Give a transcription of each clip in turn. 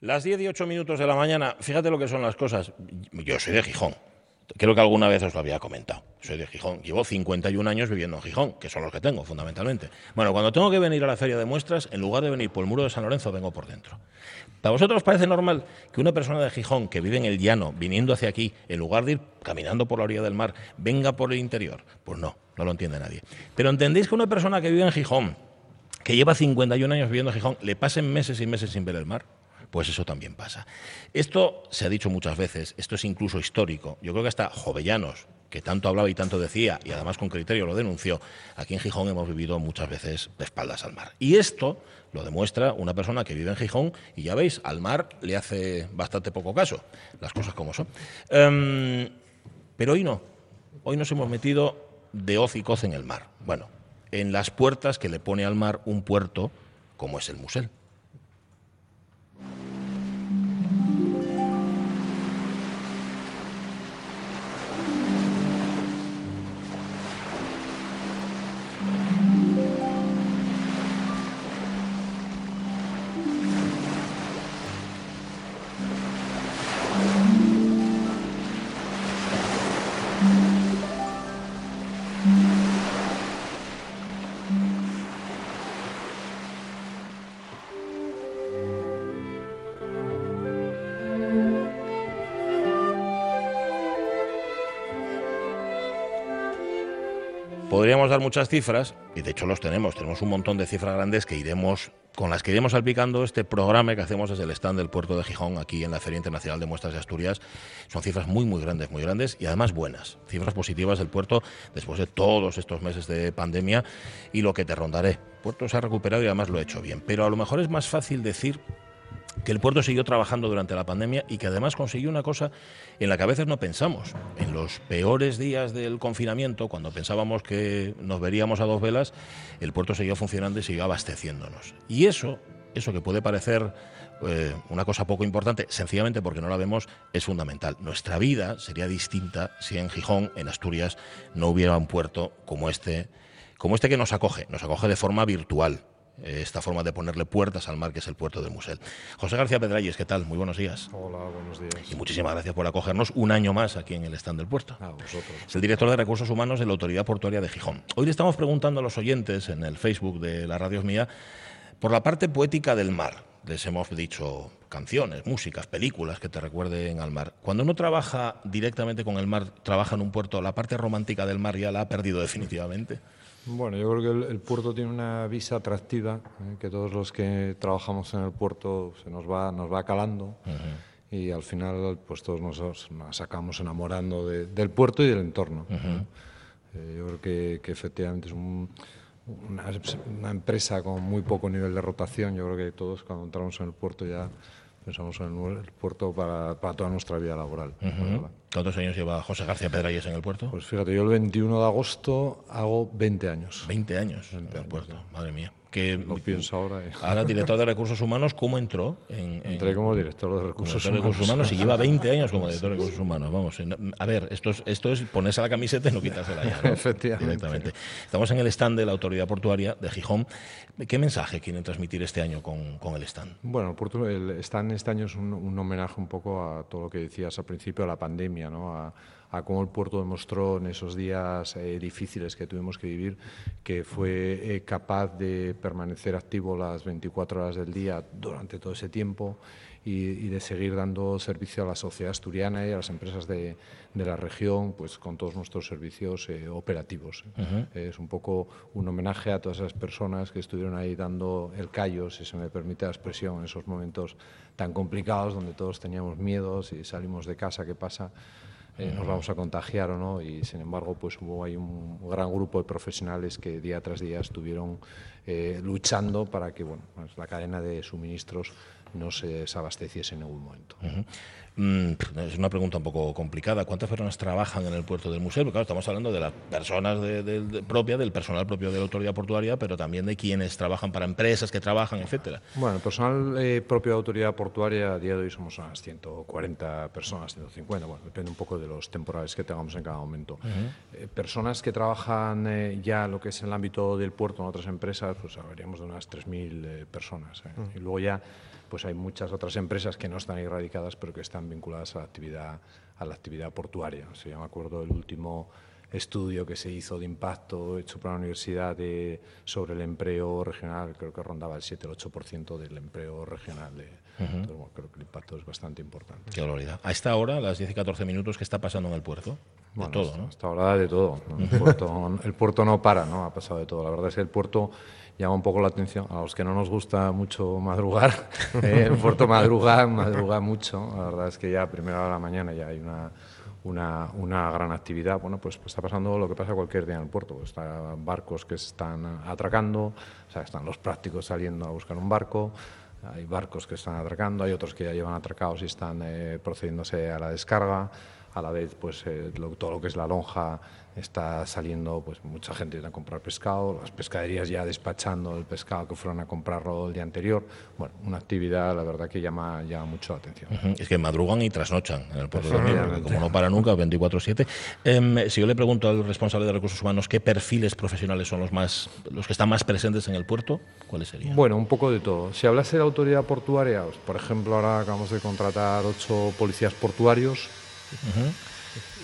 Las 10 y 8 minutos de la mañana, fíjate lo que son las cosas. Yo soy de Gijón. Creo que alguna vez os lo había comentado. Soy de Gijón. Llevo 51 años viviendo en Gijón, que son los que tengo, fundamentalmente. Bueno, cuando tengo que venir a la feria de muestras, en lugar de venir por el muro de San Lorenzo, vengo por dentro. ¿Para vosotros os parece normal que una persona de Gijón que vive en el llano, viniendo hacia aquí, en lugar de ir caminando por la orilla del mar, venga por el interior? Pues no, no lo entiende nadie. Pero entendéis que una persona que vive en Gijón, que lleva 51 años viviendo en Gijón, le pasen meses y meses sin ver el mar pues eso también pasa. Esto se ha dicho muchas veces, esto es incluso histórico. Yo creo que hasta Jovellanos, que tanto hablaba y tanto decía, y además con criterio lo denunció, aquí en Gijón hemos vivido muchas veces de espaldas al mar. Y esto lo demuestra una persona que vive en Gijón y ya veis, al mar le hace bastante poco caso, las cosas como son. Em, pero hoy no, hoy nos hemos metido de hoz y coz en el mar. Bueno, en las puertas que le pone al mar un puerto como es el Musel. Podríamos dar muchas cifras, y de hecho los tenemos, tenemos un montón de cifras grandes que iremos, con las que iremos salpicando este programa que hacemos desde el stand del puerto de Gijón, aquí en la Feria Internacional de Muestras de Asturias. Son cifras muy, muy grandes, muy grandes y además buenas. Cifras positivas del puerto después de todos estos meses de pandemia y lo que te rondaré. El puerto se ha recuperado y además lo ha hecho bien. Pero a lo mejor es más fácil decir que el puerto siguió trabajando durante la pandemia y que además consiguió una cosa en la que a veces no pensamos. En los peores días del confinamiento, cuando pensábamos que nos veríamos a dos velas, el puerto siguió funcionando y siguió abasteciéndonos. Y eso, eso que puede parecer eh, una cosa poco importante, sencillamente porque no la vemos, es fundamental. Nuestra vida sería distinta si en Gijón, en Asturias, no hubiera un puerto como este, como este que nos acoge, nos acoge de forma virtual esta forma de ponerle puertas al mar que es el puerto del Musel. José García Pedralles, ¿qué tal? Muy buenos días. Hola, buenos días. Y muchísimas gracias por acogernos un año más aquí en el stand del puerto. A vosotros. Es el director de Recursos Humanos de la Autoridad Portuaria de Gijón. Hoy le estamos preguntando a los oyentes en el Facebook de la Radio Mía por la parte poética del mar. Les hemos dicho canciones, músicas, películas que te recuerden al mar. Cuando uno trabaja directamente con el mar, trabaja en un puerto, la parte romántica del mar ya la ha perdido definitivamente. Bueno, yo creo que el, puerto tiene una visa atractiva, eh, que todos los que trabajamos en el puerto se nos va, nos va calando. Y al final, pues todos nos, nos sacamos enamorando del puerto y del entorno. Eh, yo creo que, que efectivamente es una, una, empresa con muy poco nivel de rotación. Yo creo que todos cuando entramos en el puerto ya pensamos en el puerto para, para toda nuestra vida laboral. ¿Cuántos años lleva José García Pedralles en el puerto? Pues fíjate, yo el 21 de agosto hago 20 años. 20 años en el puerto, madre mía que lo pienso ahora. Ahora director de recursos humanos, ¿cómo entró? En, Entré como director de recursos, humanos. y lleva 20 años como director de recursos humanos. Vamos, a ver, esto es, esto es ponerse la camiseta y no quitársela ya. ¿no? Efectivamente. Directamente. Estamos en el stand de la Autoridad Portuaria de Gijón. ¿Qué mensaje quieren transmitir este año con, con el stand? Bueno, el stand este año es un, un, homenaje un poco a todo lo que decías al principio de la pandemia, A, a cómo el puerto demostró en esos días eh, difíciles que tuvimos que vivir que fue eh, capaz de permanecer activo las 24 horas del día durante todo ese tiempo y, de seguir dando servicio a la sociedad asturiana y a las empresas de, de la región pues con todos nuestros servicios eh, operativos. Es un poco un homenaje a todas esas personas que estuvieron ahí dando el callo, si se me permite la expresión, en esos momentos tan complicados donde todos teníamos miedo, si salimos de casa, ¿qué pasa? Eh, nos vamos a contagiar o no y sin embargo pues hubo ahí un gran grupo de profesionales que día tras día estuvieron eh, luchando para que bueno pues la cadena de suministros no se desabasteciese en ningún momento. Mm, es una pregunta un poco complicada. ¿Cuántas personas trabajan en el puerto del museo? Porque claro, estamos hablando de las personas de, propia, del personal propio de la autoridad portuaria, pero también de quienes trabajan para empresas que trabajan, etcétera. Bueno, el personal eh, propio de la autoridad portuaria a día de hoy somos unas 140 personas, 150, bueno, depende un poco de los temporales que tengamos en cada momento. Eh, personas que trabajan eh, ya lo que es en el ámbito del puerto en otras empresas, pues hablaríamos de unas 3.000 personas. Y luego ya pues hay muchas otras empresas que no están erradicadas, pero que están vinculadas a la actividad, a la actividad portuaria. O sea, yo me acuerdo del último estudio que se hizo de impacto hecho por la universidad de, sobre el empleo regional, creo que rondaba el 7 o el 8% del empleo regional. Entonces, bueno, creo que el impacto es bastante importante. Qué gloria. A esta hora, a las 10 y 14 minutos, ¿qué está pasando en el puerto? De todo, ¿no? Hasta ahora de todo. El, puerto, el puerto no para, ¿no? Ha pasado de todo. La verdad es que el puerto llama un poco la atención a los que no nos gusta mucho madrugar. Eh, puerto madruga, madruga mucho. La verdad es que ya a primera hora de la mañana ya hay una una, una, gran actividad. Bueno, pues, pues, está pasando lo que pasa cualquier día en el puerto. Están barcos que están atracando, o sea, están los prácticos saliendo a buscar un barco, hay barcos que están atracando, hay otros que ya llevan atracados y están eh, procediéndose a la descarga. A la vez, pues eh, todo lo que es la lonja está saliendo pues mucha gente a comprar pescado, las pescaderías ya despachando el pescado que fueron a comprarlo el día anterior. Bueno, una actividad, la verdad, que llama, llama mucho la atención. Es que madrugan y trasnochan en el puerto de como no para nunca, 24-7. Em, si yo le pregunto al responsable de recursos humanos qué perfiles profesionales son los, más, los que están más presentes en el puerto, ¿cuáles serían? Bueno, un poco de todo. Si hablase de autoridad portuaria, pues, por ejemplo, ahora acabamos de contratar ocho policías portuarios.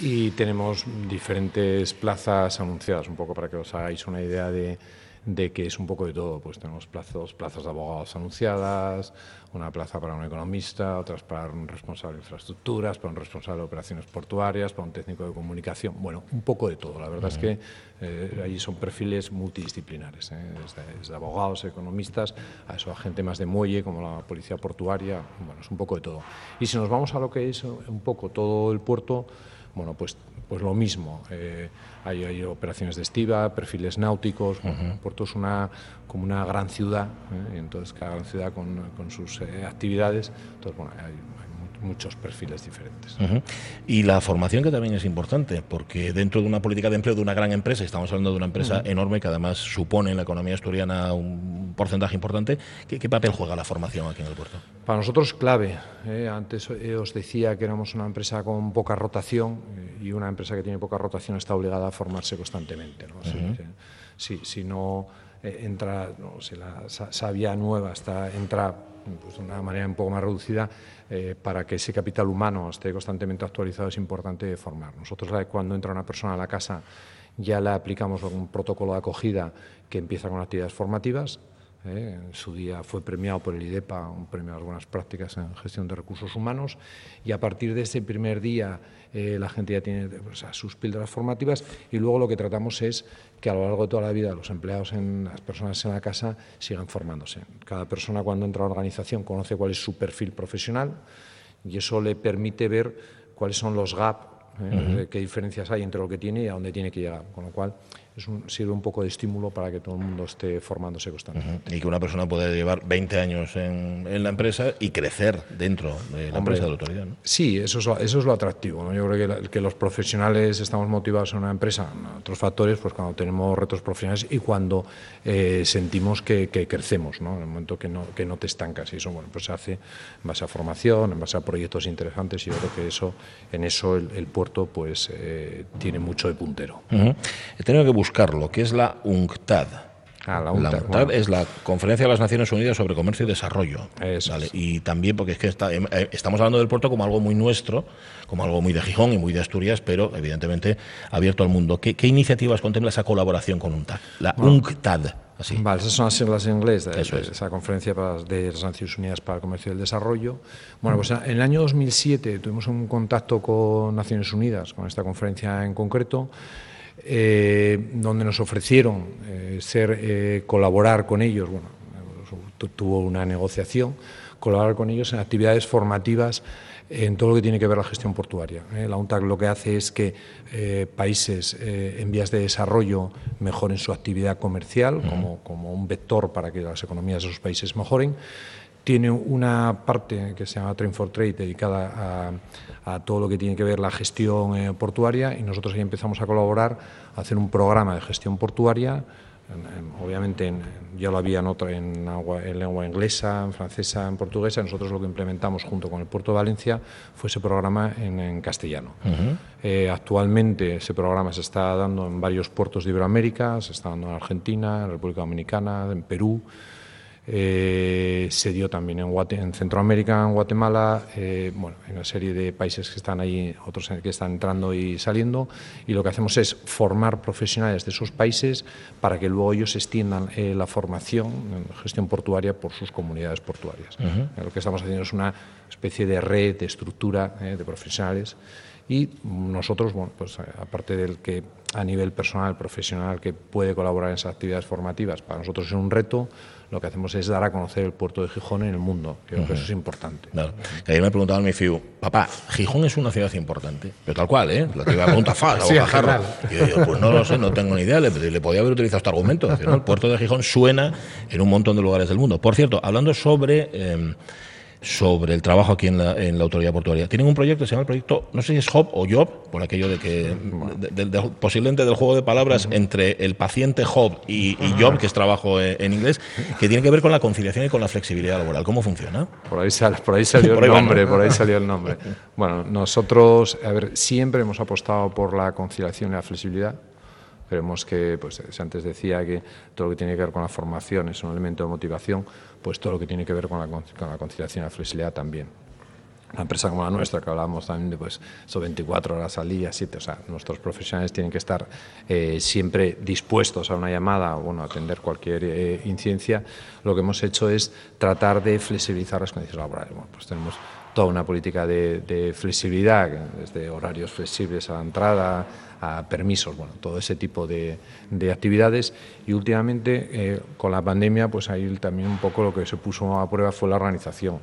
Y tenemos diferentes plazas anunciadas, un poco para que os hagáis una idea de, de que es un poco de todo. Pues tenemos plazos, plazas de abogados anunciadas, una plaza para un economista, otras para un responsable de infraestructuras, para un responsable de operaciones portuarias, para un técnico de comunicación. Bueno, un poco de todo. La verdad es que eh, allí son perfiles multidisciplinares, ¿eh? desde, abogados, economistas, a eso, a gente más de muelle, como la policía portuaria. Bueno, es un poco de todo. Y si nos vamos a lo que es un poco todo el puerto, bueno, pues, pues lo mismo. Eh, hay, hay, operaciones de estiva, perfiles náuticos. Puerto es una, como una gran ciudad, ¿eh? entonces cada gran ciudad con, con sus eh, actividades. Entonces, bueno, hay, muchos perfiles diferentes. Y la formación que también es importante, porque dentro de una política de empleo de una gran empresa, estamos hablando de una empresa enorme que además supone en la economía asturiana un porcentaje importante, ¿qué, papel juega la formación aquí en el puerto? Para nosotros clave. ¿eh? Antes eh, os decía que éramos una empresa con poca rotación eh, y una empresa que tiene poca rotación está obligada a formarse constantemente. ¿no? si, no entra, no, si la sabia nueva está, entra pues, de una manera un poco más reducida, eh, para que ese capital humano esté constantemente actualizado es importante formar. Nosotros cuando entra una persona a la casa ya le aplicamos un protocolo de acogida que empieza con actividades formativas. ¿Eh? en su día fue premiado por el IDEPA, un premio a las buenas prácticas en gestión de recursos humanos, y a partir de ese primer día eh, la gente ya tiene sus píldoras formativas y luego lo que tratamos es que a lo largo de toda la vida los empleados, en, las personas en la casa, sigan formándose. Cada persona cuando entra a la organización conoce cuál es su perfil profesional y eso le permite ver cuáles son los gaps, ¿eh? qué diferencias hay entre lo que tiene y a dónde tiene que llegar. Con lo cual, es un, sirve un poco de estímulo para que todo el mundo esté formándose constantemente. Y que una persona pueda llevar 20 años en, en la empresa y crecer dentro de la empresa de la autoridad. ¿no? Sí, eso es lo, eso es lo atractivo. ¿no? Yo creo que, que, los profesionales estamos motivados en una empresa, otros factores, pues cuando tenemos retos profesionales y cuando eh, sentimos que, que, crecemos, ¿no? en el momento que no, que no te estancas. Y eso bueno, pues se hace en base a formación, en base a proyectos interesantes y yo creo que eso, en eso el, el puerto pues eh, tiene mucho de puntero. He tenido que buscarlo, que es la UNCTAD. Ah, la UNCTAD, la UNCTAD es la Conferencia de las Naciones Unidas sobre Comercio y Desarrollo. ¿vale? Y también porque es que está, eh, estamos hablando del puerto como algo muy nuestro, como algo muy de Gijón y muy de Asturias, pero evidentemente abierto al mundo. ¿Qué, qué iniciativas contempla esa colaboración con UNCTAD? La bueno, UNCTAD. Así. Vale, esas son las siglas en inglés de, de, de esa conferencia de las Naciones Unidas para el Comercio y el Desarrollo. Bueno, pues en el año 2007 tuvimos un contacto con Naciones Unidas, con esta conferencia en concreto, eh, donde nos ofrecieron eh, ser, eh, colaborar con ellos, bueno, tuvo una negociación, colaborar con ellos en actividades formativas en todo lo que tiene que ver la gestión portuaria. ¿eh? La UNTAC lo que hace es que eh, países eh, en vías de desarrollo mejoren su actividad comercial como, como un vector para que las economías de esos países mejoren tiene una parte que se llama Train for Trade dedicada a, a todo lo que tiene que ver la gestión eh, portuaria y nosotros ahí empezamos a colaborar, a hacer un programa de gestión portuaria obviamente en, ya lo había en, otra, en, agua, en, lengua inglesa, en francesa, en portuguesa. Nosotros lo que implementamos junto con el Puerto de Valencia fue ese programa en, castellano. Uh -huh. eh, actualmente ese programa se está dando en varios puertos de Iberoamérica, se está dando en Argentina, en República Dominicana, en Perú. Eh, se dio también en, en, Centroamérica, en Guatemala, eh, bueno, en una serie de países que están ahí, otros que están entrando y saliendo, y lo que hacemos es formar profesionales de esos países para que luego ellos extiendan eh, la formación en gestión portuaria por sus comunidades portuarias. Lo que estamos haciendo es una especie de red, de estructura de profesionales y nosotros, bueno, pues aparte del que a nivel personal, profesional, que puede colaborar en esas actividades formativas, para nosotros es un reto, lo que hacemos es dar a conocer el puerto de Gijón en el mundo. Creo que eso es importante. Claro. Ayer me preguntaba mi fiu, papá, Gijón es una ciudad importante. Pero tal cual, ¿eh? La que iba a preguntar sí, Y yo digo, pues no lo sé, no tengo ni idea. Le, podía haber utilizado este argumento. El puerto de Gijón suena en un montón de lugares del mundo. Por cierto, hablando sobre. Eh, sobre el trabajo aquí en la, en la, autoridad portuaria. Tienen un proyecto que se llama el proyecto, no sé si es Job o Job, por aquello de que, posiblemente del juego de palabras entre el paciente Job y, Job, que es trabajo en, inglés, que tiene que ver con la conciliación y con la flexibilidad laboral. ¿Cómo funciona? Por ahí, por ahí salió el nombre, por ahí salió el nombre. Bueno, nosotros, a ver, siempre hemos apostado por la conciliación y la flexibilidad. Creemos que, pues antes decía que todo lo que tiene que ver con la formación es un elemento de motivación pues todo lo que tiene que ver con la, con la conciliación y la flexibilidad también. Una empresa como la nuestra, que hablábamos también de pues, 24 horas al día, 7, o sea, nuestros profesionales tienen que estar eh, siempre dispuestos a una llamada o bueno, atender cualquier eh, incidencia. Lo que hemos hecho es tratar de flexibilizar las condiciones laborales. Bueno, pues tenemos toda una política de, de flexibilidad, desde horarios flexibles a la entrada, a permisos, bueno, todo ese tipo de, de actividades. Y últimamente, eh, con la pandemia, pues ahí también un poco lo que se puso a prueba fue la organización.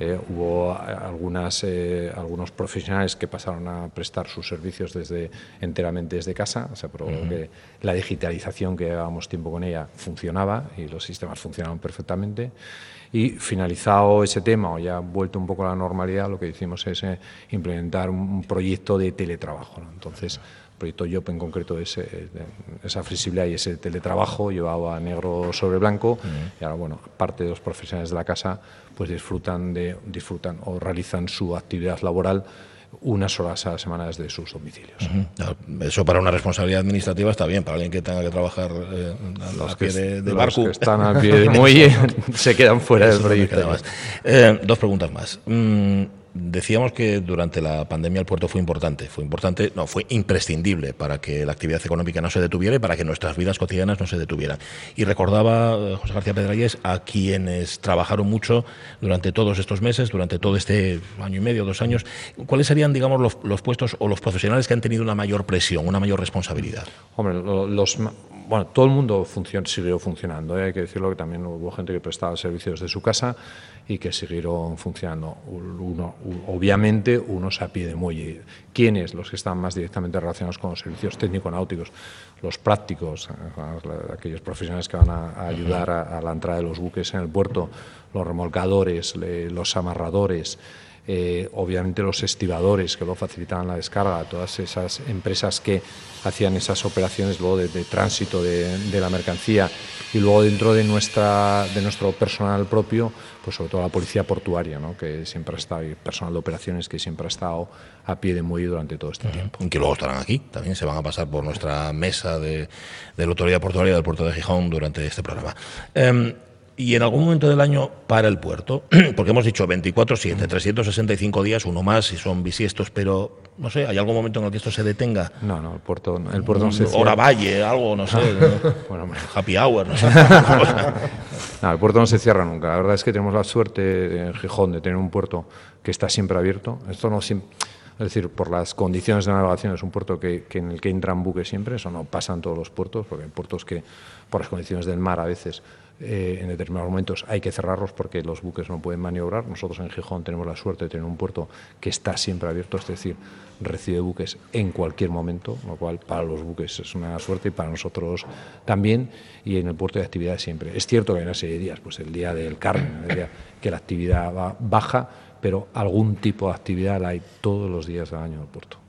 Eh, hubo algunas, eh, algunos profesionales que pasaron a prestar sus servicios desde, enteramente desde casa, o sea, que la digitalización que llevábamos tiempo con ella funcionaba y los sistemas funcionaban perfectamente. Y finalizado ese tema o ya vuelto un poco a la normalidad, lo que hicimos es implementar un proyecto de teletrabajo. Entonces, proyecto YOP en concreto es eh, esa flexibilidad y ese teletrabajo llevado a negro sobre blanco y ahora bueno parte de los profesionales de la casa pues disfrutan de disfrutan o realizan su actividad laboral unas horas a la semana desde sus domicilios. Eso para una responsabilidad administrativa está bien, para alguien que tenga que trabajar eh, a, pie de, de barco. que están al pie de muelle se quedan fuera del proyecto. Eh, dos preguntas más. Mm, Decíamos que durante la pandemia el puerto fue importante, fue importante, no, fue imprescindible para que la actividad económica no se detuviera y para que nuestras vidas cotidianas no se detuvieran. Y recordaba eh, José García Pedralles a quienes trabajaron mucho durante todos estos meses, durante todo este año y medio, dos años. ¿Cuáles serían, digamos, los, puestos o los profesionales que han tenido una mayor presión, una mayor responsabilidad? Hombre, los, bueno, todo el mundo siguió funcionando. ¿eh? Hay que decirlo que también hubo gente que prestaba servicios de su casa y que siguieron funcionando. Uno, obviamente, unos a pie de muelle. ¿Quiénes? Los que están más directamente relacionados con los servicios técnico-náuticos, los prácticos, aquellos profesionales que van a, ayudar a, la entrada de los buques en el puerto, los remolcadores, los amarradores. Eh, obviamente los estibadores que lo facilitaban la descarga, todas esas empresas que hacían esas operaciones luego de, tránsito de, de, la mercancía y luego dentro de nuestra de nuestro personal propio pues sobre todo la policía portuaria, ¿no? que siempre ha estado, y personal de operaciones que siempre ha estado a pie de muelle durante todo este tiempo. Que luego estarán aquí, también se van a pasar por nuestra mesa de, de la autoridad portuaria del puerto de Gijón durante este programa. Em, y en algún momento del año para el puerto, porque hemos dicho 24, 7, 365 días, uno más si son bisiestos, pero no sé, ¿hay algún momento en el que esto se detenga? No, no, el puerto, el puerto no se cierra. Hora Valle, algo, no sé. bueno, Happy Hour, no sé. no, el puerto no se cierra nunca. La verdad es que tenemos la suerte en Gijón de tener un puerto que está siempre abierto. Esto no es decir, por las condiciones de navegación es un puerto que, que, en el que entran buques siempre, eso no pasa en todos los puertos, porque hay puertos que por las condiciones del mar a veces eh, en determinados momentos hay que cerrarlos porque los buques no pueden maniobrar. Nosotros en Gijón tenemos la suerte de tener un puerto que está siempre abierto, es decir, recibe buques en cualquier momento, lo cual para los buques es una suerte y para nosotros también, y en el puerto de actividad siempre. Es cierto que hay una serie de días, pues el día del Carmen, el día que la actividad va baja, pero algún tipo de actividad la hay todos los días del año en el puerto.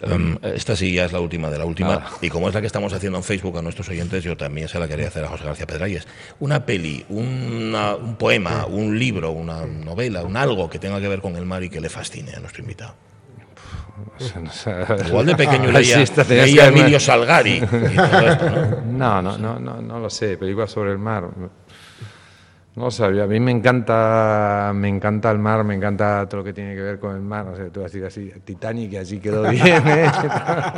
Em, esta sí ya es la última de la última. Y como es la que estamos haciendo en Facebook a nuestros oyentes, yo también se la quería hacer a José García Pedralles. Una peli, un poema, un libro, una novela, un algo que tenga que ver con el mar y que le fascine a nuestro invitado. Igual de pequeño leía, leía Emilio Salgari. ¿no? No, no, no, no, lo sé. Películas sobre el mar. No sabía, a mí me encanta, me encanta el mar, me encanta todo lo que tiene que ver con el mar. No sé, tú vas a decir así, Titanic, así quedó bien. ¿eh?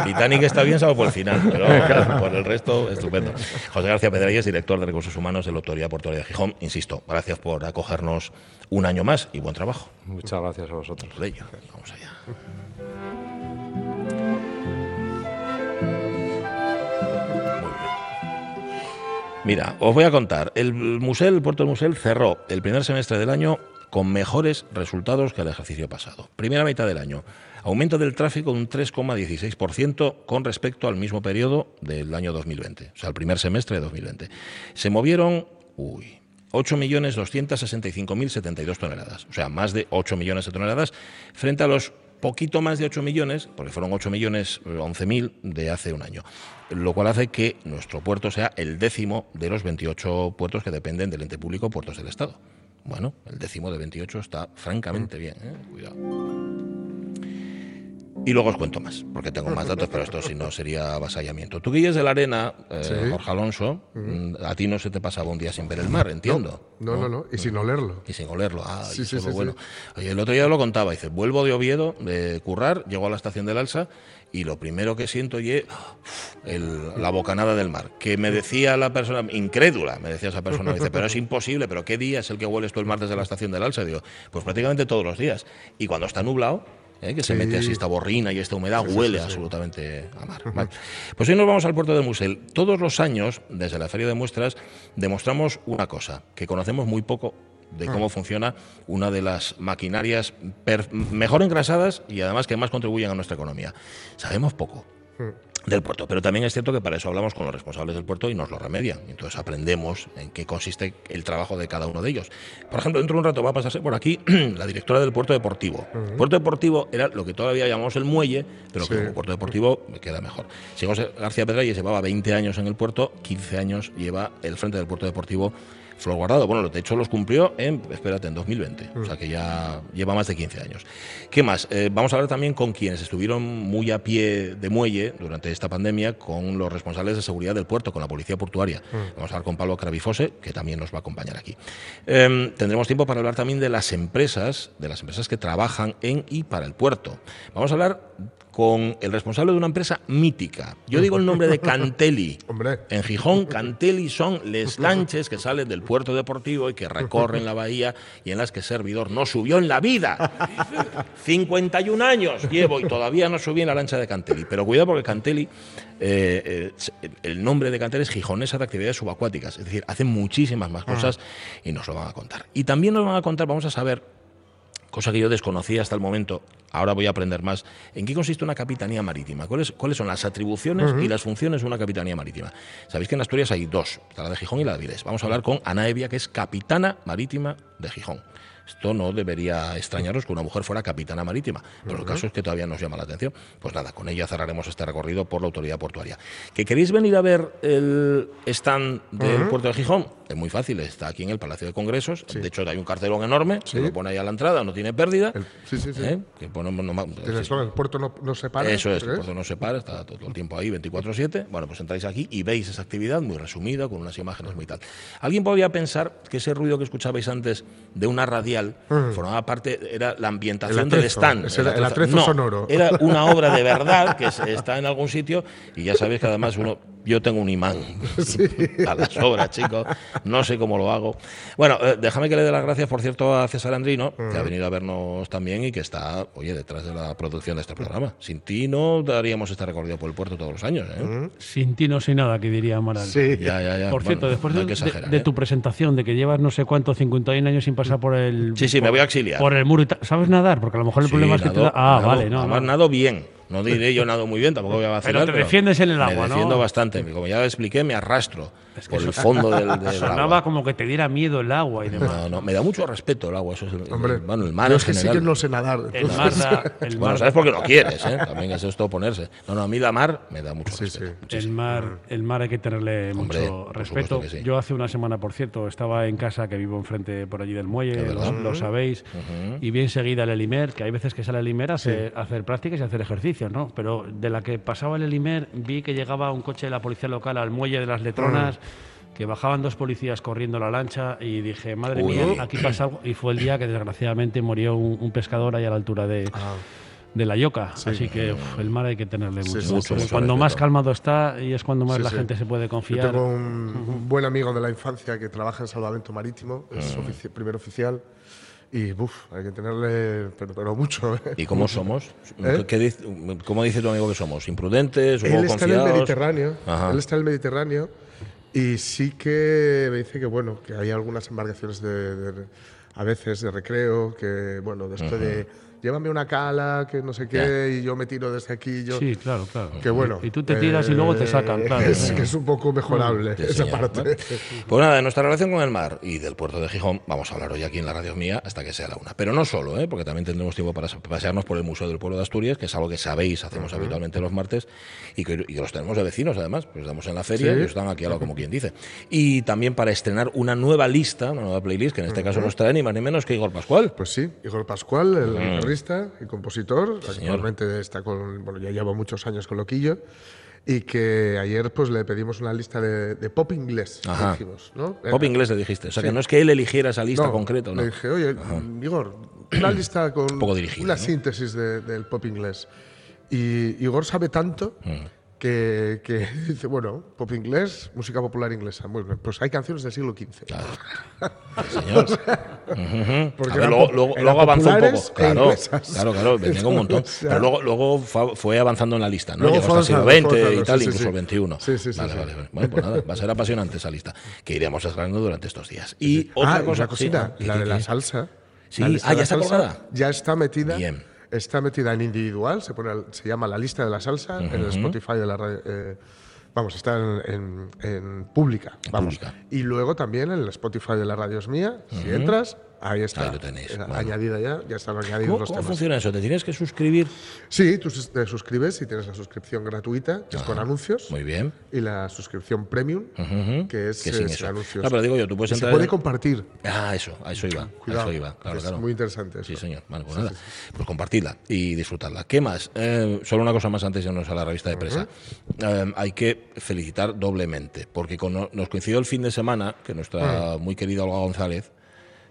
Titanic está bien, salvo por el final, pero por el resto, estupendo. José García Pedralles, director de Recursos Humanos de la Autoridad Portuaria de Gijón. Insisto, gracias por acogernos un año más y buen trabajo. Muchas gracias a vosotros. Vamos allá. Mira, os voy a contar. El museo, el puerto del Musel cerró el primer semestre del año con mejores resultados que el ejercicio pasado. Primera mitad del año, aumento del tráfico de un 3,16% con respecto al mismo periodo del año 2020, o sea, el primer semestre de 2020. Se movieron, uy, 8.265.072 toneladas, o sea, más de 8 millones de toneladas frente a los poquito más de 8 millones, porque fueron 8 millones 11.000 de hace un año, lo cual hace que nuestro puerto sea el décimo de los 28 puertos que dependen del ente público Puertos del Estado. Bueno, el décimo de 28 está francamente bien, ¿eh? cuidado. Y luego os cuento más, porque tengo más datos, pero esto si no sería avasallamiento. Tú guías de la arena, eh, Jorge Alonso, a ti no se te pasaba un día sin ver el mar, entiendo. No, no, no, y sin olerlo. Y sin olerlo, ah, sí, sí, bueno. Oye, el otro día lo contaba, dice, vuelvo de Oviedo, de currar, llego a la estación del Alsa y lo primero que siento es la bocanada del mar. Que me decía la persona, incrédula, me decía esa persona, dice, pero es imposible, pero ¿qué día es el que hueles tú el mar desde la estación del Alsa? Digo, pues prácticamente todos los días. Y cuando está nublado, ¿eh? que se mete así esta borrina y esta humedad, huele absolutamente a mar. Pues hoy nos vamos al puerto de Musel. Todos los años, desde la Feria de Muestras, demostramos una cosa, que conocemos muy poco de cómo ah. funciona una de las maquinarias mejor engrasadas y además que más contribuyen a nuestra economía. Sabemos poco. Mm del puerto. Pero también es cierto que para eso hablamos con los responsables del puerto y nos lo remedian. Entonces aprendemos en qué consiste el trabajo de cada uno de ellos. Por ejemplo, dentro de un rato va a pasarse por aquí la directora del puerto deportivo. El puerto deportivo era lo que todavía llamamos el muelle, pero que como puerto deportivo me queda mejor. Si José García Pedralles llevaba 20 años en el puerto, 15 años lleva el frente del puerto deportivo Flor Guardado. Bueno, de hecho los cumplió en, espérate, en 2020, o sea que ya lleva más de 15 años. ¿Qué más? Eh, vamos a hablar también con quienes estuvieron muy a pie de muelle durante esta pandemia, con los responsables de seguridad del puerto, con la policía portuaria. Mm. Vamos a hablar con Pablo Cravifose, que también nos va a acompañar aquí. Em, tendremos tiempo para hablar también de las empresas, de las empresas que trabajan en y para el puerto. Vamos a hablar con el responsable de una empresa mítica. Yo digo el nombre de Cantelli. En Gijón, Cantelli son les lanches que salen del puerto deportivo y que recorren la bahía y en las que servidor no subió en la vida. 51 años llevo y todavía no subí en la lancha de Cantelli. Pero cuidado porque Cantelli, eh, eh, el nombre de Cantelli es Gijonesa de Actividades Subacuáticas. Es decir, hacen muchísimas más cosas ah. y nos lo van a contar. Y también nos van a contar, vamos a saber cosa que yo desconocía hasta el momento, ahora voy a aprender más, en qué consiste una capitanía marítima, cuáles, cuáles son las atribuciones y las funciones de una capitanía marítima. Sabéis que en Asturias hay dos, la de Gijón y la de Avilés. Vamos a hablar con Ana Evia, que es capitana marítima de Gijón. Esto no debería extrañaros que una mujer fuera capitana marítima, pero el caso es que todavía nos llama la atención. Pues nada, con ella cerraremos este recorrido por la autoridad portuaria. ¿Que queréis venir a ver el stand del puerto de Gijón? Es muy fácil, está aquí en el Palacio de Congresos. De hecho, hay un cartelón enorme, se lo pone ahí a la entrada, no tiene pérdida. sí, sí, sí. ¿eh? Que el puerto no, se para. Eso es, el puerto no se para, está todo el tiempo ahí, 24-7. Bueno, pues entráis aquí y veis esa actividad muy resumida, con unas imágenes muy tal. Alguien podría pensar que ese ruido que escuchabais antes de una radial formaba parte, era la ambientación del stand. el, atrezo sonoro. Era una obra de verdad que está en algún sitio y ya sabéis que además uno yo tengo un imán a las obras, chicos. No sé cómo lo hago. Bueno, eh, déjame que le dé las gracias, por cierto, a César Andrino, que ha venido a vernos también y que está, oye, detrás de la producción de este programa. Sin ti no daríamos este recorrido por el puerto todos los años. ¿eh? Sin ti no sé nada, que diría Amaral. Sí. Ya, ya, ya. Por cierto, después de, ¿eh? tu presentación, de que llevas no sé cuánto, 51 años sin pasar por el... Sí, sí, me voy a exiliar. Por el muro. ¿Sabes nadar? Porque a lo mejor el problema es que te da... Ah, vale, no. Además, nado bien. No diré yo nado muy bien, tampoco voy a vacilar. Pero te defiendes en el agua, ¿no? Me defiendo bastante. Como ya expliqué, me arrastro por el fondo del, del Sonaba como que te diera miedo el agua y demás. No, no, me da mucho respeto el agua. Eso es el, Hombre, bueno, el mar no es que sí que no sé nadar. El mar, da, el bueno, sabes por qué no quieres, ¿eh? También es esto oponerse. No, no, a mí la mar me da mucho respeto. Sí. El mar, el mar hay que tenerle mucho respeto. Yo hace una semana, por cierto, estaba en casa que vivo enfrente por allí del muelle, lo, sabéis, y bien seguida el Elimer, que hay veces que sale el Elimer a hacer, hacer prácticas y hacer ejercicios, ¿no? Pero de la que pasaba el Elimer vi que llegaba un coche de la policía local al muelle de las Letronas que bajaban dos policías corriendo la lancha y dije, madre mía, aquí pasa algo. Y fue el día que desgraciadamente murió un, pescador ahí a la altura de... Ah de la yoca. Así que el mar hay que tenerle mucho. cuando más calmado está y es cuando más la gente se puede confiar. Yo tengo un, buen amigo de la infancia que trabaja en salvamento marítimo, es mm. primer oficial. Y uf, hay que tenerle, pero, mucho. ¿eh? ¿Y cómo somos? ¿Eh? dice, ¿Cómo dice tu amigo que somos? ¿Imprudentes? Él está en el Mediterráneo. Él está en el Mediterráneo y sí que me dice que bueno, que hay algunas embarcaciones de, a veces de recreo, que bueno, después de llévame una cala, que no sé qué, y yo me tiro desde aquí. Yo, sí, claro, claro. Que bueno. Y tú te tiras y luego te sacan, claro. Es que es un poco mejorable esa parte. Pues nada, de nuestra relación con el mar y del puerto de Gijón vamos a hablar hoy aquí en la radio mía hasta que sea la una. Pero no solo, ¿eh? porque también tendremos tiempo para pasearnos por el Museo del Pueblo de Asturias, que es algo que sabéis, hacemos habitualmente los martes, y que, los tenemos de vecinos además, pues estamos en la feria y están aquí a como quien dice. Y también para estrenar una nueva lista, una nueva playlist, que en este caso nos trae ni más ni menos que Igor Pascual. Pues sí, Igor Pascual, el guitarrista y compositor compositor, actualmente está con, bueno, ya lleva muchos años con Loquillo, y que ayer pues le pedimos una lista de, pop inglés. Pop inglés le dijiste, o sea que no es que él eligiera esa lista concreta. ¿no? Le dije, oye, Igor, una lista con una síntesis del pop inglés. Y Igor sabe tanto. Mm que, dice, bueno, pop inglés, música popular inglesa. Bien, pues hay canciones del siglo XV. Claro. señor. porque luego, luego, avanzó un poco. Claro, claro, claro, venía un montón. Pero luego, luego fue avanzando en la lista, ¿no? Llegó hasta el siglo XX y tal, incluso el XXI. Sí, sí, sí. Vale, vale, Bueno, pues nada, va a ser apasionante esa lista, que iremos desgranando durante estos días. Y otra ah, cosa, cosita, la de la salsa. Sí, ah, ya está colgada. Ya está metida. Bien está metida en individual, se, pone, se llama La Lista de la Salsa, en el Spotify de la radio. Eh, vamos, está en, en, pública. Vamos. Y luego también en el Spotify de la radio es mía. Si entras, Ahí está. Ahí lo tenéis. Añadida ya, ya están añadidos los ¿Cómo funciona eso? ¿Te tienes que suscribir? Sí, tú te suscribes y tienes la suscripción gratuita, que es con anuncios. Muy bien. Y la suscripción premium, que es, sin anuncios. No, pero digo yo, tú puedes entrar. Se puede compartir. Ah, eso, a eso iba. Cuidado. eso iba. Claro, es muy interesante. Eso. Sí, señor. Vale, pues nada. Pues compartirla y disfrutarla. ¿Qué más? Eh, solo una cosa más antes de irnos a la revista de presa. Eh, hay que felicitar doblemente, porque nos coincidió el fin de semana que nuestra muy querida Olga González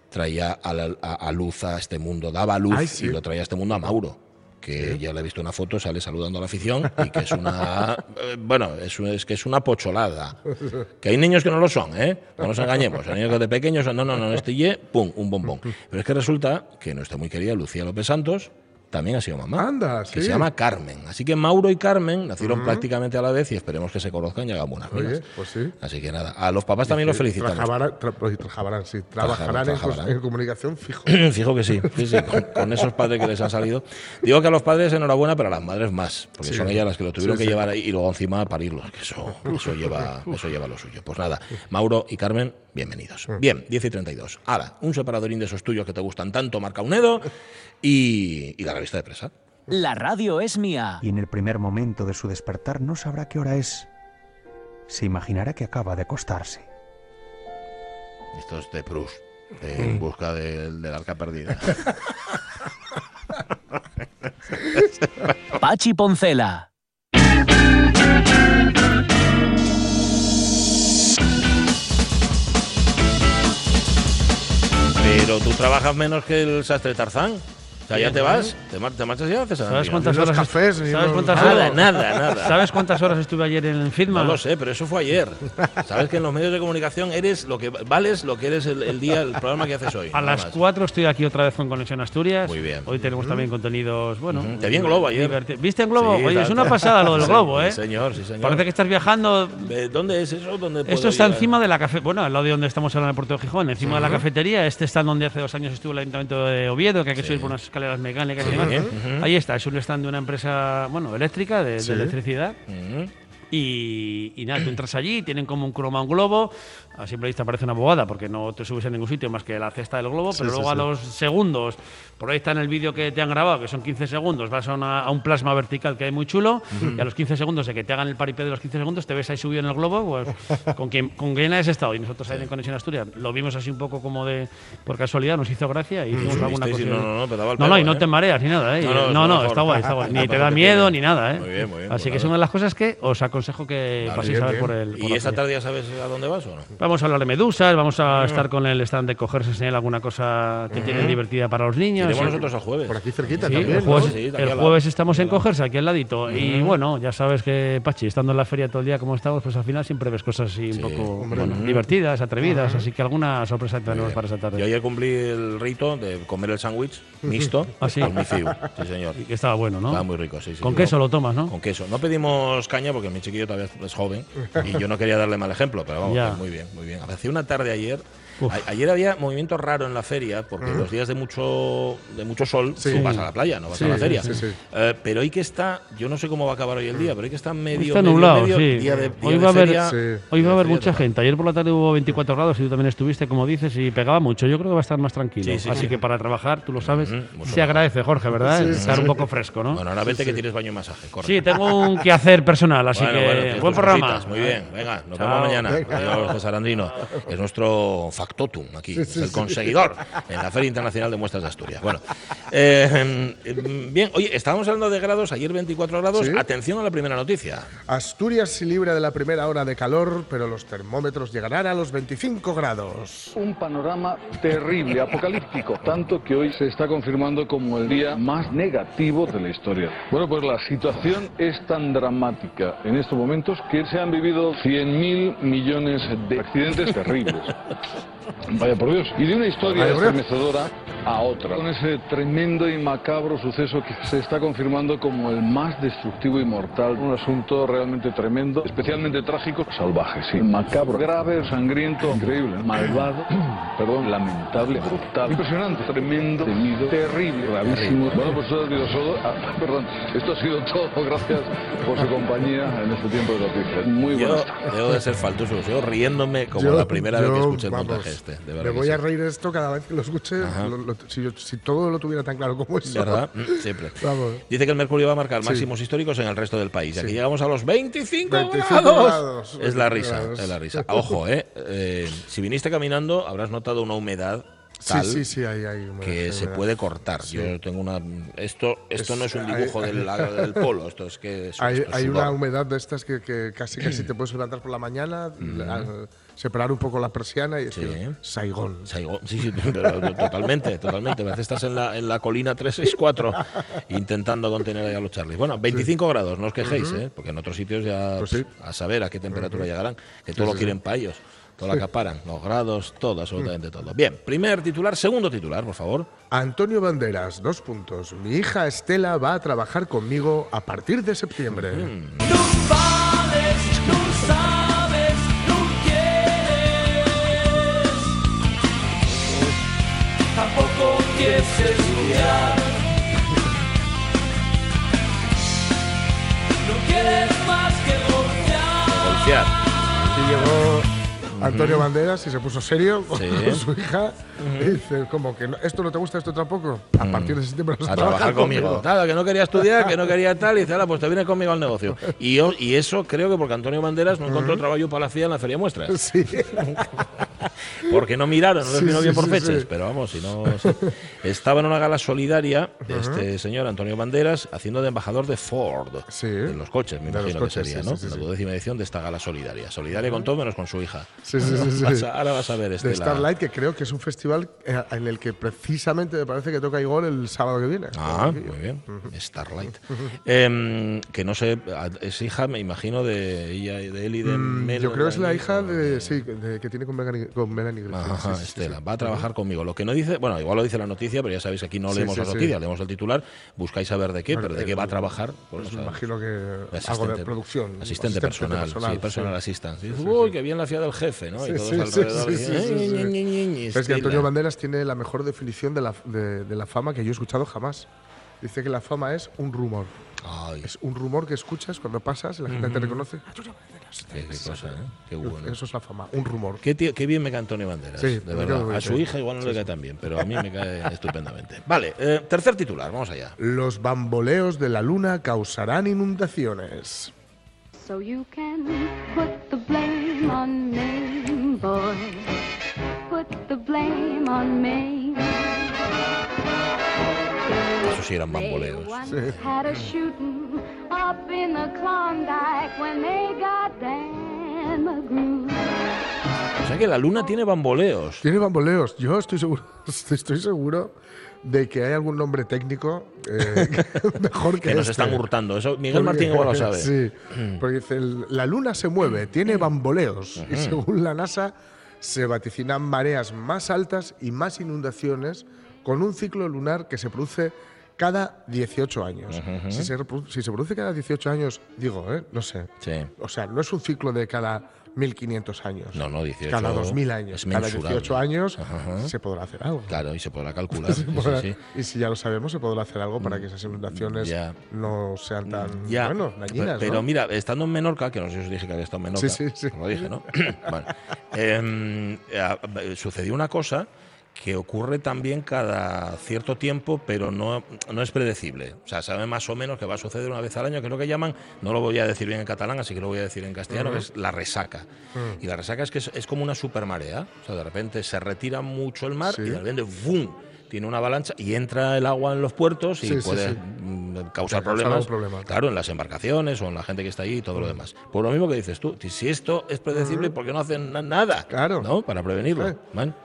traía a, luz a este mundo, daba luz y lo traía a este mundo a Mauro que ya le he visto una foto, sale saludando a la afición y que es una. Eh, bueno, es, es, que es una pocholada. Que hay niños que no lo son, ¿eh? No nos engañemos. Hay niños que de pequeños no, no, no, este ye, pum, un bombón. Pero es que resulta que nuestra muy querida Lucía López Santos también ha sido mamá. Anda, que se llama Carmen. Así que Mauro y Carmen nacieron prácticamente a la vez y esperemos que se conozcan y hagan buenas Oye, pues sí. Así que nada, a los papás también los felicitamos. Trabajarán, sí. Trabajarán, en, comunicación fijo. fijo que sí, sí, sí con, esos padres que les han salido. Digo que a los padres enhorabuena, pero a las madres más, porque son ellas las que lo tuvieron que llevar ahí y luego encima parirlos, que eso, eso, lleva, eso lleva lo suyo. Pues nada, Mauro y Carmen, bienvenidos. Bien, 10 y 32. Ahora, un separadorín de esos tuyos que te gustan tanto, marca un dedo y, la revista de presa. La radio es mía. Y en el primer momento de su despertar no sabrá qué hora es. Se imaginará que acaba de acostarse. Esto es de Proust, en busca del, del arca perdida. Pachi Poncela. Pero tú trabajas menos que el sastre Tarzán sea, ya te vas, te, marchas ya, César. ¿Sabes cuántas horas? cafés, ¿Sabes cuántas nada, horas? Nada, nada, ¿Sabes cuántas horas estuve ayer en el firma? No lo sé, pero eso fue ayer. Sabes que en los medios de comunicación eres lo que vales lo que eres el, día, el programa que haces hoy. A las 4 estoy aquí otra vez con Conexión Asturias. Muy bien. Hoy tenemos también contenidos, bueno. Te vi en Globo ayer. ¿Viste en Globo? Oye, es una pasada lo del Globo, ¿eh? Sí, señor, sí, señor. Parece que estás viajando. ¿Dónde es eso? ¿Dónde Esto está encima de la café. Bueno, al lado de donde estamos ahora en el puerto de Gijón, encima de la cafetería. Este está donde hace dos años estuvo el ayuntamiento de Oviedo, que hay que subir por unas escaleras mecánicas. Ahí está, es un stand de una empresa bueno, eléctrica, de, electricidad. Y, nada, tú entras allí, tienen como un croma un globo. A simple vista parece una bobada porque no te subes en ningún sitio más que la cesta del globo, pero luego a los segundos proyectan el vídeo que te han grabado, que son 15 segundos, vas a, un plasma vertical que hay muy chulo, y a los 15 segundos de que te hagan el paripé de los 15 segundos, te ves ahí subido en el globo, pues, con quien con quién has estado. Y nosotros ahí en Conexión Asturias lo vimos así un poco como de por casualidad, nos hizo gracia y hicimos alguna cosa. no, no, no, no, no, y no te mareas ni nada, ¿eh? No, no, está guay, está guay. Ni te da miedo ni nada, ¿eh? Muy bien, muy bien. Así pues que es una de las cosas que os aconsejo que paséis a ver por el. ¿Y esta tarde ya sabes a dónde vas o no? Vamos a hablar de medusas, vamos a estar con el stand de cogerse, enseñar alguna cosa que tiene divertida para los niños. Iremos nosotros el jueves. Por aquí cerquita también. El jueves, el jueves estamos en cogerse aquí al ladito. Y bueno, ya sabes que, Pachi, estando en la feria todo el día como estamos, pues al final siempre ves cosas así un poco divertidas, atrevidas. Así que alguna sorpresa tenemos para esa tarde. Yo ayer cumplí el rito de comer el sándwich mixto ¿Ah, sí? con. Sí, señor. Y que estaba bueno, ¿no? Estaba muy rico, sí. sí con queso lo tomas, ¿no? Con queso. No pedimos caña porque mi chiquillo todavía es joven y yo no quería darle mal ejemplo, pero vamos, muy bien, muy bien. Hacía una tarde ayer Ayer había movimiento raro en la feria, porque los días de mucho, de mucho sol tú vas a la playa, no vas a la feria. Eh, pero hoy que está, yo no sé cómo va a acabar hoy el día, pero hoy que está medio. Está nublado, sí. hoy, va a haber, hoy va a haber mucha gente. Ayer por la tarde hubo 24 grados y tú también estuviste, como dices, y pegaba mucho. Yo creo que va a estar más tranquilo. Así que para trabajar, tú lo sabes, se agradece, Jorge, ¿verdad? Estar un poco fresco, ¿no? Bueno, ahora vete que tienes baño y masaje. Sí, tengo un quehacer personal, así que buen programa. Muy bien, venga, nos vemos mañana. Adiós, César Andrino. Es nuestro factotum aquí el conseguidor en la Feria Internacional de Muestras de Asturias. Bueno, eh, bien, oye, estábamos hablando de grados, ayer 24 grados. Atención a la primera noticia. Asturias se libra de la primera hora de calor, pero los termómetros llegarán a los 25 grados. Un panorama terrible, apocalíptico, tanto que hoy se está confirmando como el día más negativo de la historia. Bueno, pues la situación es tan dramática en estos momentos que se han vivido 100.000 millones de accidentes terribles. Vaya por Dios. Y de una historia estremecedora a otra. Con ese tremendo y macabro suceso que se está confirmando como el más destructivo y mortal. Un asunto realmente tremendo, especialmente trágico, salvaje, sí. Macabro, grave, sangriento, increíble, malvado, perdón, lamentable, brutal, impresionante, tremendo, temido, terrible, gravísimo. Bueno, pues esto ha sido todo. Ah, perdón, esto ha sido todo. Gracias por su compañía en este tiempo de noticias. Muy bueno. Debo de ser faltoso, sigo riéndome como la primera vez que escuché el montaje este. Me voy a reír esto cada vez que lo escuche. si, todo lo tuviera tan claro como eso. ¿Verdad? Mm, siempre. Dice que el mercurio va a marcar máximos históricos en el resto del país. Aquí llegamos a los 25, grados. Es la risa, es la risa. Ojo, ¿eh? ¿eh? Si viniste caminando, habrás notado una humedad Tal sí, sí, sí, hay, que se puede cortar. Yo tengo una. Esto, esto no es un dibujo del, del, polo, esto es que. hay, una humedad de estas que, que casi casi te puedes levantar por la mañana, separar un poco la persiana y decir, Saigón. Saigón, sí, sí, totalmente, totalmente. A veces estás en la, en la colina 364 intentando contener ahí a los Charlies. Bueno, 25 grados, no os quejéis, ¿eh? porque en otros sitios ya pues a saber a qué temperatura llegarán, que todo lo quieren ellos. Todo lo acaparan, los grados, todo, absolutamente todo. Bien, primer titular, segundo titular, por favor. Antonio Banderas, dos puntos. Mi hija Estela va a trabajar conmigo a partir de septiembre. No quieres más que golpear. Golpear. Sí, llegó Antonio Banderas y se puso serio con, su hija. Y dice, como que esto no te gusta, esto tampoco. A partir de septiembre a, a trabajar conmigo. Nada, que no quería estudiar, que no quería tal. Y dice, ahora, pues te vienes conmigo al negocio. Y, yo, y eso creo que porque Antonio Banderas no encontró trabajo para la FIA en la Feria Muestras. Sí. porque no miraron, no les vino bien por fechas. Pero vamos, si no. Estaba en una gala solidaria de este señor Antonio Banderas haciendo de embajador de Ford. En los coches, me imagino que sería, ¿no? la duodécima edición de esta gala solidaria. Solidaria con todo menos con su hija. Sí, sí, sí. ahora vas a ver este. De Starlight, que creo que es un festival eh, en el que precisamente me parece que toca igual el sábado que viene. Ah, muy bien. Starlight. Em, que no sé, es hija, me imagino, de ella, de él y de mm, Yo creo que es la hija de, sí, que tiene con Melanie, con Melanie Ajá, Estela. Va a trabajar conmigo. Lo que no dice, bueno, igual lo dice la noticia, pero ya sabéis que aquí no leemos la noticia, leemos el titular, buscáis saber de qué, pero de qué va a trabajar. Pues, me imagino que algo de producción. Asistente, personal, sí, personal assistant. Uy, qué bien la fiada del jefe, ¿no? y todos es que Antonio Banderas tiene la mejor definición de la, de, la fama que yo he escuchado jamás. dice que la fama es un rumor. Es un rumor que escuchas cuando pasas y la gente te reconoce. Qué, cosa, ¿eh? Qué bueno. Eso es la fama, un rumor. Qué, qué bien me cae Antonio Banderas, de verdad. A su hija igual no le cae tan bien, pero a mí me cae estupendamente. Vale, eh, tercer titular, vamos allá. Los bamboleos de la luna causarán inundaciones. So you can put the blame on me, boy. Put the blame on me. Eso sí eran bamboleos. Sí. O sea que la luna tiene bamboleos. Tiene bamboleos. Yo estoy seguro, estoy seguro de que hay algún nombre técnico eh, mejor que, que nos este. están hurtando. Eso Miguel Martín igual lo sabe. Sí, porque dice, la luna se mueve, tiene bamboleos. Y según la NASA, se vaticinan mareas más altas y más inundaciones con un ciclo lunar que se produce cada 18 años. si, se, si, se, produce cada 18 años, digo, ¿eh? no sé. Sí. O sea, no es un ciclo de cada 1500 años. No, no, 18. Cada 2000 años. cada 18 años se podrá hacer algo. Claro, y se podrá calcular. Y si ya lo sabemos, se podrá hacer algo para que esas inundaciones no sean tan ya. bueno, dañinas. Pero, mira, estando en Menorca, que no sé si os dije que había estado en Menorca. Sí, sí, sí. Lo dije, ¿no? bueno, eh, sucedió una cosa que ocurre también cada cierto tiempo, pero no, no es predecible. O sea, sabe más o menos que va a suceder una vez al año, que es lo que llaman, no lo voy a decir bien en catalán, así que lo voy a decir en castellano, que es la resaca. Y la resaca es que es, como una supermarea. O sea, de repente se retira mucho el mar y de repente ¡bum! Tiene una avalancha y entra el agua en los puertos y puede mm, causar problemas, claro, en las embarcaciones o en la gente que está ahí y todo lo mm. demás. Por lo mismo que dices tú, si esto es predecible, mm. ¿por qué no hacen nada? Claro. ¿No? Para prevenirlo.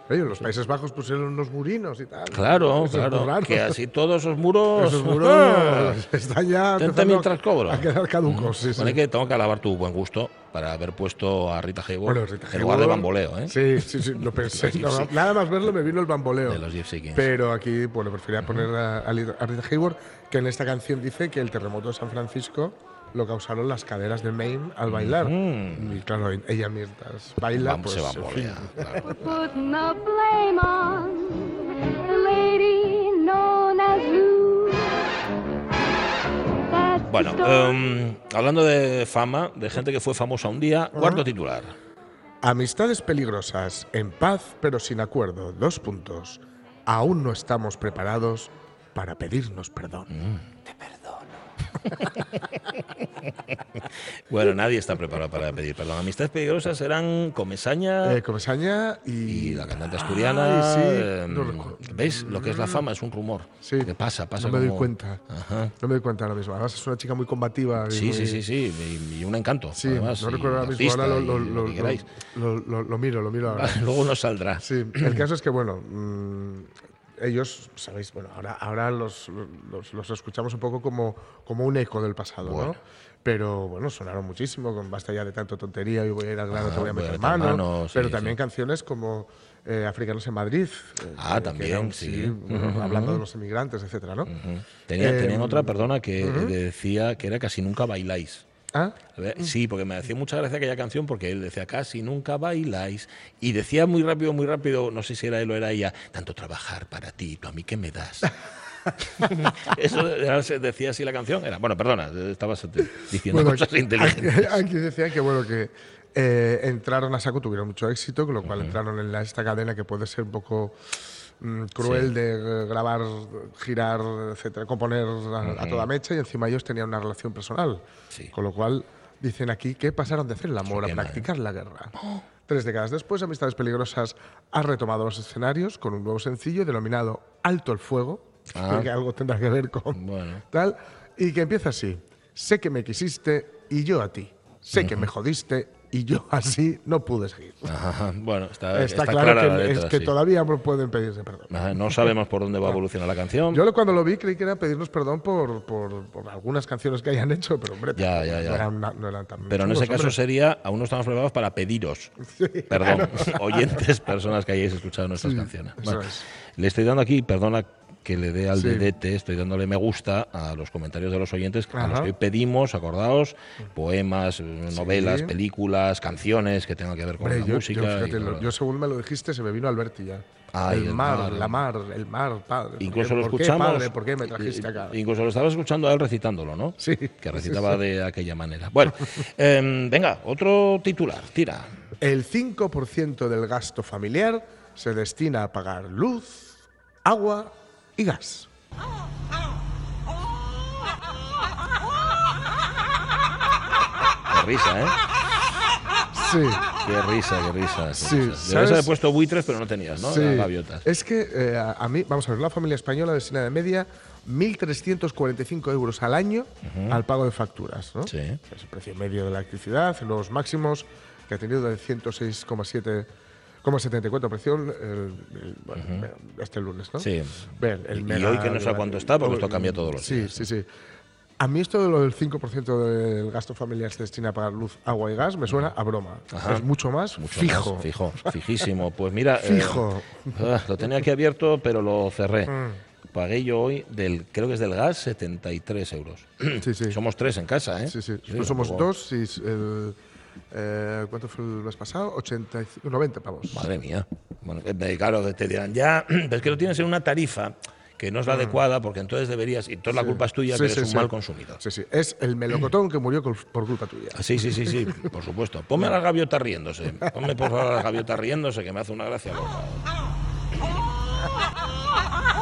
los Países Bajos pusieron unos murinos y tal. Claro, claro. Que así todos esos muros, esos muros están ya mientras cobro. a quedar caducos. Sí, bueno, que tengo que alabar tu buen gusto para haber puesto a Rita Hayworth en lugar de bamboleo. ¿eh? Sí, sí, sí, lo pensé. nada más verlo me vino el bamboleo. De los Gypsy Kings. Pero aquí, bueno, prefería poner a, Rita Hayworth, que en esta canción dice que el terremoto de San Francisco lo causaron las caderas de Maine al bailar. Y claro, ella mientras baila, pues. Se bambolea. Bueno, em, hablando de fama, de gente que fue famosa un día, cuarto titular. Amistades peligrosas, en paz pero sin acuerdo. Dos puntos. Aún no estamos preparados para pedirnos perdón. Mm. Te perdono. bueno, nadie está preparado para pedir perdón. Amistades peligrosas eran Comesaña. Eh, Comesaña y... la cantante asturiana. Em, ¿Veis? Lo que es la fama es un rumor. Sí. Que pasa, pasa. No me doy cuenta. No me doy cuenta ahora mismo. Además es una chica muy combativa. Sí, sí, sí, sí. Y, un encanto. Sí, no recuerdo ahora mismo. Ahora lo, lo, miro, lo miro ahora. Luego nos saldrá. Sí, el caso es que, bueno, mm, ellos, sabéis, bueno, ahora, ahora los, los, escuchamos un poco como, como un eco del pasado, ¿no? Pero bueno, sonaron muchísimo, con basta ya de tanto tontería, y voy a ir al grano, te voy a meter mano. pero también canciones como eh, Africanos en Madrid. Eh, ah, también, sí. Hablando de los emigrantes, etcétera, ¿no? tenían eh, otra, perdona, que decía que era casi nunca bailáis. ¿Ah? Sí, porque me hacía mucha gracia aquella canción porque él decía casi nunca bailáis y decía muy rápido, muy rápido, no sé si era él o era ella, tanto trabajar para ti, tú a mí qué me das. Eso decía así la canción. Era, bueno, perdona, estabas diciendo cosas inteligentes. Aquí, decía que bueno que eh, entraron a saco, tuvieron mucho éxito, con lo cual entraron en esta cadena que puede ser un poco Mm, cruel de grabar, girar, etcétera, componer a, toda mecha y encima ellos tenían una relación personal. Con lo cual dicen aquí que pasaron de hacer el amor a practicar la guerra. Oh. Tres décadas después, Amistades Peligrosas ha retomado los escenarios con un nuevo sencillo denominado Alto el Fuego, ah. que algo tendrá que ver con tal, y que empieza así. Sé que me quisiste y yo a ti. Sé que me jodiste y yo así no pude seguir. Bueno, está, está, claro que, es que todavía pueden pedirse perdón. no sabemos por dónde va a evolucionar la canción. Yo cuando lo vi creí que era pedirnos perdón por, por, algunas canciones que hayan hecho, pero hombre, ya, ya, ya. No, eran, tan Pero en ese caso sería, aún no estamos preparados para pediros perdón, oyentes, personas que hayáis escuchado nuestras canciones. le estoy dando aquí, perdona que le dé al dedete, estoy dándole me gusta a los comentarios de los oyentes a los que hoy pedimos, acordaos, poemas, novelas, películas, canciones que tengan que ver con la música. Yo, según me lo dijiste, se me vino Alberti ya. el, mar, la mar, el mar, padre. Incluso lo escuchamos. Qué, padre, ¿Por qué me trajiste acá? Incluso lo estabas escuchando a él recitándolo, ¿no? Sí. Que recitaba de aquella manera. Bueno, em, venga, otro titular, tira. El 5% del gasto familiar se destina a pagar luz, agua y gas. Qué risa, ¿eh? Sí. Qué risa, qué risa. sí, Debes haber puesto buitres, pero no tenías, ¿no? Sí. Las gaviotas. Es que eh, a mí, vamos a ver, la familia española destina de media 1.345 euros al año al pago de facturas, ¿no? Sí. Es el precio medio de la electricidad, los máximos que ha tenido de 106,7 como 74 presión el, bueno, este lunes, ¿no? Sí. Ver, el y mega- hoy que no sé a cuánto está, porque esto cambia todos los sí, días. Sí, sí, A mí esto de lo del 5% del gasto familiar se destina a pagar luz, agua y gas me suena a broma. Ajá. Es mucho más Mucho fijo. más, fijo, fijísimo. Pues mira, eh, Fijo. ah, lo tenía aquí abierto, pero lo cerré. Mm. Pagué yo hoy, del, creo que es del gas, 73 euros. Sí, sí. Somos tres en casa, ¿eh? Sí, sí. Sí, somos dos y el, eh, ¿Cuánto fue el mes pasado? 85, 90 pavos. Madre mía. Bueno, claro, te dirán, ya, pero es que lo tienes en una tarifa que no es la adecuada, porque entonces deberías, y toda la culpa es tuya, Mm. Sí, que eres sí, un mal consumidor. Sí, sí. Es el melocotón que murió por culpa tuya. Ah, Sí, sí, sí, sí, por supuesto. Ponme a las gaviotas riéndose. Ponme por favor a las gaviotas riéndose, que me hace una gracia.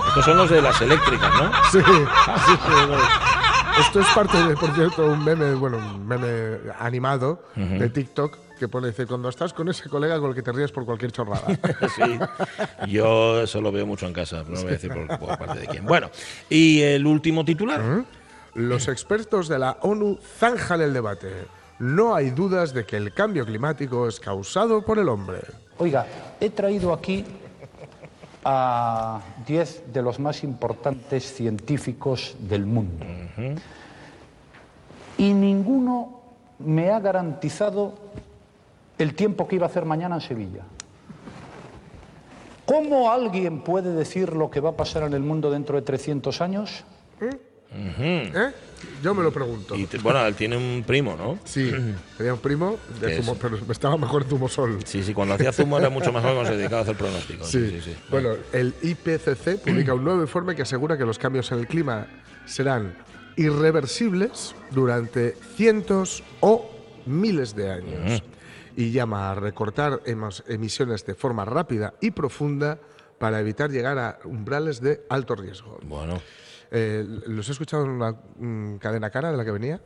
Estos son los de las eléctricas, ¿no? Sí. Esto es parte de, por cierto, un meme, bueno, un meme animado de TikTok que pone, dice, cuando estás con ese colega con el que te ríes por cualquier chorrada. Sí, yo eso lo veo mucho en casa, pero no voy a decir por, por parte de quién. Bueno, y el último titular. Los expertos de la ONU zanjan el debate. No hay dudas de que el cambio climático es causado por el hombre. Oiga, he traído aquí a 10 de los más importantes científicos del mundo. Y ninguno me ha garantizado el tiempo que iba a hacer mañana en Sevilla. ¿Cómo alguien puede decir lo que va a pasar en el mundo dentro de 300 años? ¿Eh? Yo me lo pregunto. Y bueno, él tiene un primo, ¿no? Sí, tenía un primo, de zumo- pero estaba mejor Zumosol. Sí, sí, cuando hacía zumo era mucho mejor cuando se dedicaba a hacer pronósticos. Sí, Sí. Bueno, el IPCC publica un nuevo informe que asegura que los cambios en el clima serán irreversibles durante cientos o miles de años y llama a recortar emisiones de forma rápida y profunda para evitar llegar a umbrales de alto riesgo. Bueno, Eh, los he escuchado en una mm, cadena cara de la que venía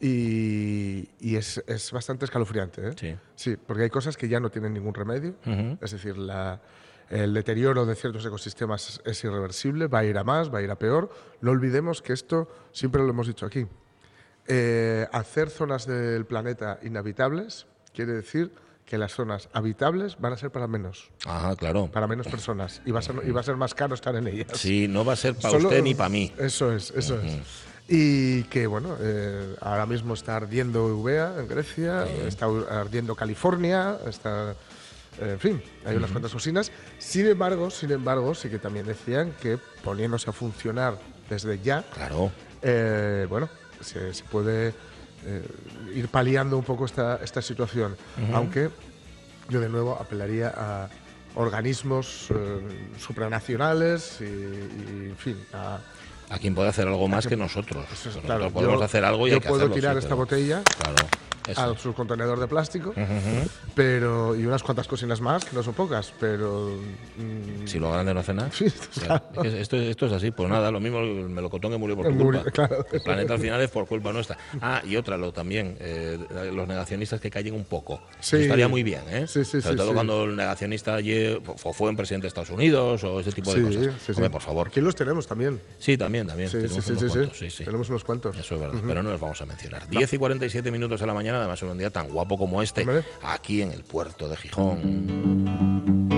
y, y es, es bastante escalofriante. ¿eh? Sí. Sí, porque hay cosas que ya no tienen ningún remedio. Es decir, la- el deterioro de ciertos ecosistemas es, es irreversible, va a ir a más, va a ir a peor. No olvidemos que esto, siempre lo hemos dicho aquí, eh, hacer zonas del planeta inhabitables quiere decir que las zonas habitables van a ser para menos, ajá, claro. para menos personas y va a ser, y va a ser más caro estar en ellas. Sí, no va a ser para Solo- usted ni para mí. Eso es, eso es. Y que, bueno, eh, ahora mismo está ardiendo Eubea en Grecia, está ardiendo California, está... En fin, hay unas cuantas cocinas. Sin embargo, sin embargo, sí que también decían que poniéndose a funcionar desde ya, Claro. eh, bueno, se, se puede eh, ir paliando un poco esta, esta situación. Aunque yo de nuevo apelaría a organismos eh, supranacionales y, y, en fin, a, A quien puede hacer algo más que nosotros. eso es- Nosotros claro, podemos yo- hacer algo y yo hay que puedo tirar esta pero- botella Claro. Eso. a su contenedor de plástico, pero y unas cuantas cocinas más, que no son pocas, pero mm, Si lo grande no hace nada. Sí, es que esto, esto es así, pues nada, lo mismo el melocotón que murió por tu culpa. claro. El planeta al final es por culpa nuestra. Ah, y otra, lo también, eh, los negacionistas que callen un poco. Sí. Eso estaría muy bien, ¿eh? Sí, sí, Sobre todo cuando el negacionista fue un presidente de Estados Unidos o ese tipo de sí, cosas. sí, sí. Hombre, por favor. Aquí los tenemos también. Sí, también, también. Sí, tenemos sí, sí, unos sí, sí. cuantos. Tenemos unos cuantos. Eso es verdad, pero no los vamos a mencionar. 10 y 47 minutos de la mañana, además en un día tan guapo como este, aquí en el puerto de Gijón.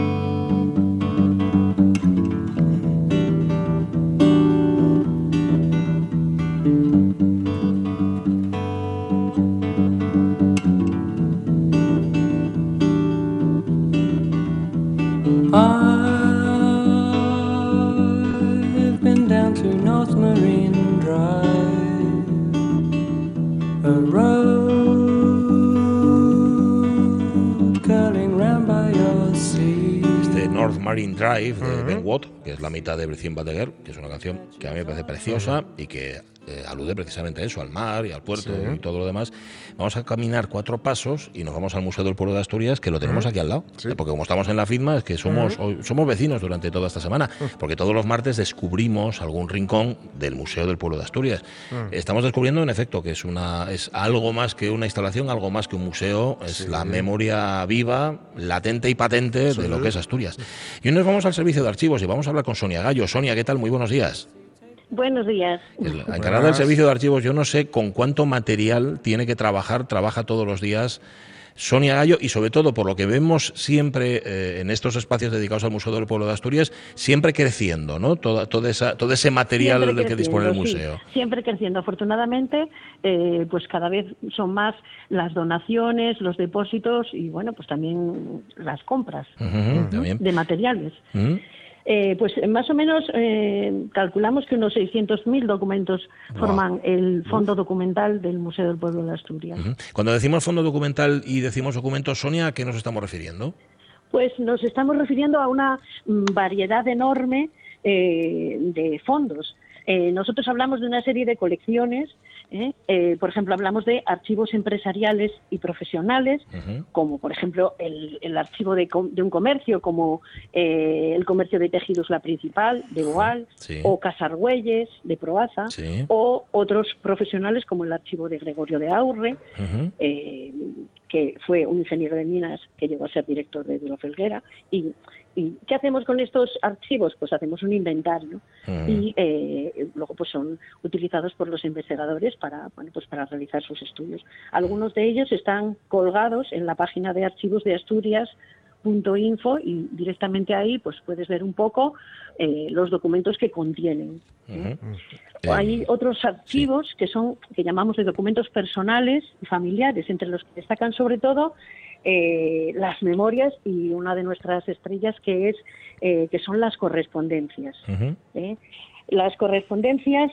De Brecien Bateguer, que es una canción que a mí me parece preciosa y que eh, alude precisamente a eso, al mar y al puerto y todo lo demás. Vamos a caminar cuatro pasos y nos vamos al Museo del Pueblo de Asturias, que lo tenemos aquí al lado. Porque como estamos en la FIDMA, es que somos, somos vecinos durante toda esta semana. Porque todos los martes descubrimos algún rincón del Museo del Pueblo de Asturias. Estamos descubriendo, en efecto, que es, una, es algo más que una instalación, algo más que un museo. Es la memoria viva, latente y patente de lo que es Asturias. Y hoy nos vamos al servicio de archivos y vamos a hablar con Sonia Gallo. Sonia, ¿qué tal? Muy buenos días. Buenos días. encargada del servicio de archivos, yo no sé con cuánto material tiene que trabajar, trabaja todos los días Sonia Gallo y sobre todo por lo que vemos siempre eh, en estos espacios dedicados al Museo del Pueblo de Asturias, siempre creciendo, ¿no? Todo, esa, todo ese material del que dispone el museo. siempre creciendo. Afortunadamente, eh, pues cada vez son más las donaciones, los depósitos y bueno, pues también las compras de materiales. Eh, pues más o menos eh, calculamos que unos 600.000 documentos forman el fondo documental del Museo del Pueblo de Asturias. Cuando decimos fondo documental y decimos documentos, Sonia, ¿a qué nos estamos refiriendo? Pues nos estamos refiriendo a una mm, variedad enorme eh, de fondos. nosotros hablamos de una serie de colecciones ¿eh? Eh, por ejemplo, hablamos de archivos empresariales y profesionales, como por ejemplo el, archivo de, un comercio, como eh, el comercio de tejidos La Principal, de Boal, o Casargüelles, de Proaza, o otros profesionales como el archivo de Gregorio de Aurre, que fue un ingeniero de minas que llegó a ser director de Duro Felguera, y ¿Y qué hacemos con estos archivos? Pues hacemos un inventario y eh, luego pues son utilizados por los investigadores para, bueno, pues para realizar sus estudios. Algunos de ellos están colgados en la página de archivos de Asturias info y directamente ahí pues puedes ver un poco eh, los documentos que contienen. ¿eh? Hay otros archivos que son que llamamos de documentos personales y familiares, entre los que destacan sobre todo eh, las memorias y una de nuestras estrellas que es eh, que son las correspondencias. ¿eh? Las correspondencias,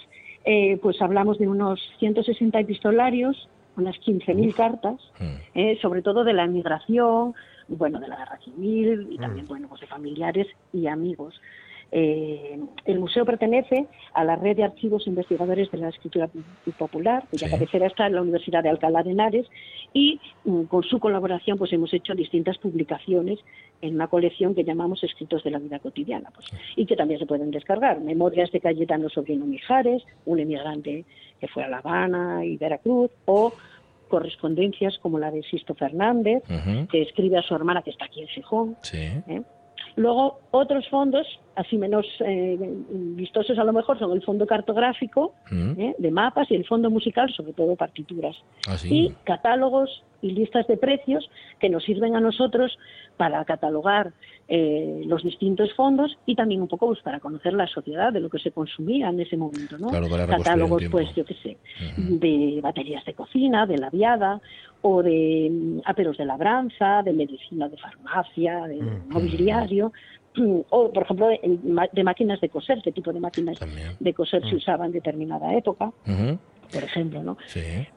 pues hablamos de unos 160 epistolarios, unas 15.000 cartas, mm. sobre todo de la emigración, bueno, de la guerra civil y también, mm. bueno, pues de familiares y amigos. Eh, el museo pertenece a la red de archivos investigadores de la escritura popular, cuya cabecera está en la Universidad de Alcalá de Henares, y mm, con su colaboración pues hemos hecho distintas publicaciones en una colección que llamamos Escritos de la Vida Cotidiana, pues, y que también se pueden descargar. Memorias de Cayetano Sobrino Mijares, un emigrante que fue a La Habana y Veracruz, o correspondencias como la de Sisto Fernández, que escribe a su hermana que está aquí en Gijón. ¿eh? Luego, otros fondos, así menos eh, vistosos a lo mejor, son el fondo cartográfico mm. eh, de mapas y el fondo musical, sobre todo partituras. Ah, y catálogos y listas de precios que nos sirven a nosotros para catalogar eh, los distintos fondos y también un poco pues, para conocer la sociedad de lo que se consumía en ese momento. ¿no? Catálogos, pues yo qué sé, de baterías de cocina, de la viada o de mm, aperos de labranza, de medicina, de farmacia, de mobiliario, o por ejemplo de, máquinas de coser, qué tipo de máquinas de coser se usaban en determinada época. Por ejemplo, ¿no?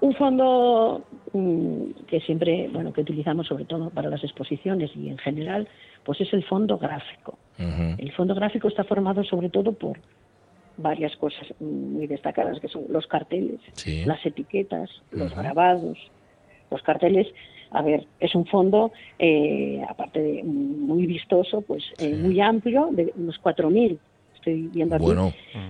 Un fondo mm, que siempre, bueno, que utilizamos sobre todo para las exposiciones y en general, pues es el fondo gráfico. El fondo gráfico está formado sobre todo por varias cosas muy destacadas, que son los carteles, las etiquetas, los grabados, los carteles, a ver, es un fondo, eh, aparte de muy vistoso, pues eh, muy amplio, de unos 4.000 estoy viendo aquí,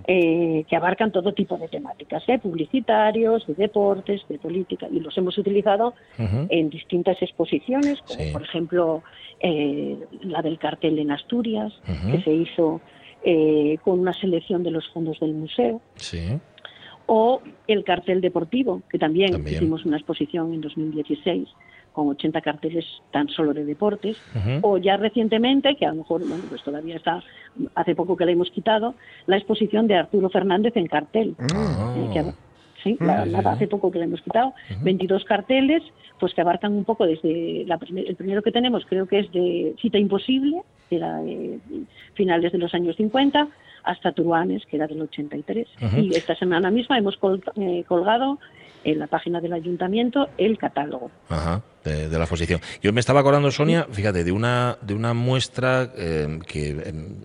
eh, que abarcan todo tipo de temáticas, publicitarios, de deportes, de política, y los hemos utilizado en distintas exposiciones, como por ejemplo la del cartel en Asturias, que se hizo con una selección de los fondos del museo. Sí. O el cartel deportivo, que también, hicimos una exposición en 2016 con 80 carteles tan solo de deportes, o ya recientemente, que a lo mejor, bueno, pues todavía está, hace poco que la hemos quitado, la exposición de Arturo Fernández en cartel. Eh, sí, hace poco que la hemos quitado, 22 carteles, pues que abarcan un poco desde el primero que tenemos, creo que es de Cita Imposible, era de finales de los años 50, hasta Truanes, que era del 83. Y esta semana misma hemos eh, colgado en la página del ayuntamiento el catálogo. Ajá, de, la exposición. Yo me estaba acordando, Sonia, fíjate, de una, de una muestra eh, que em,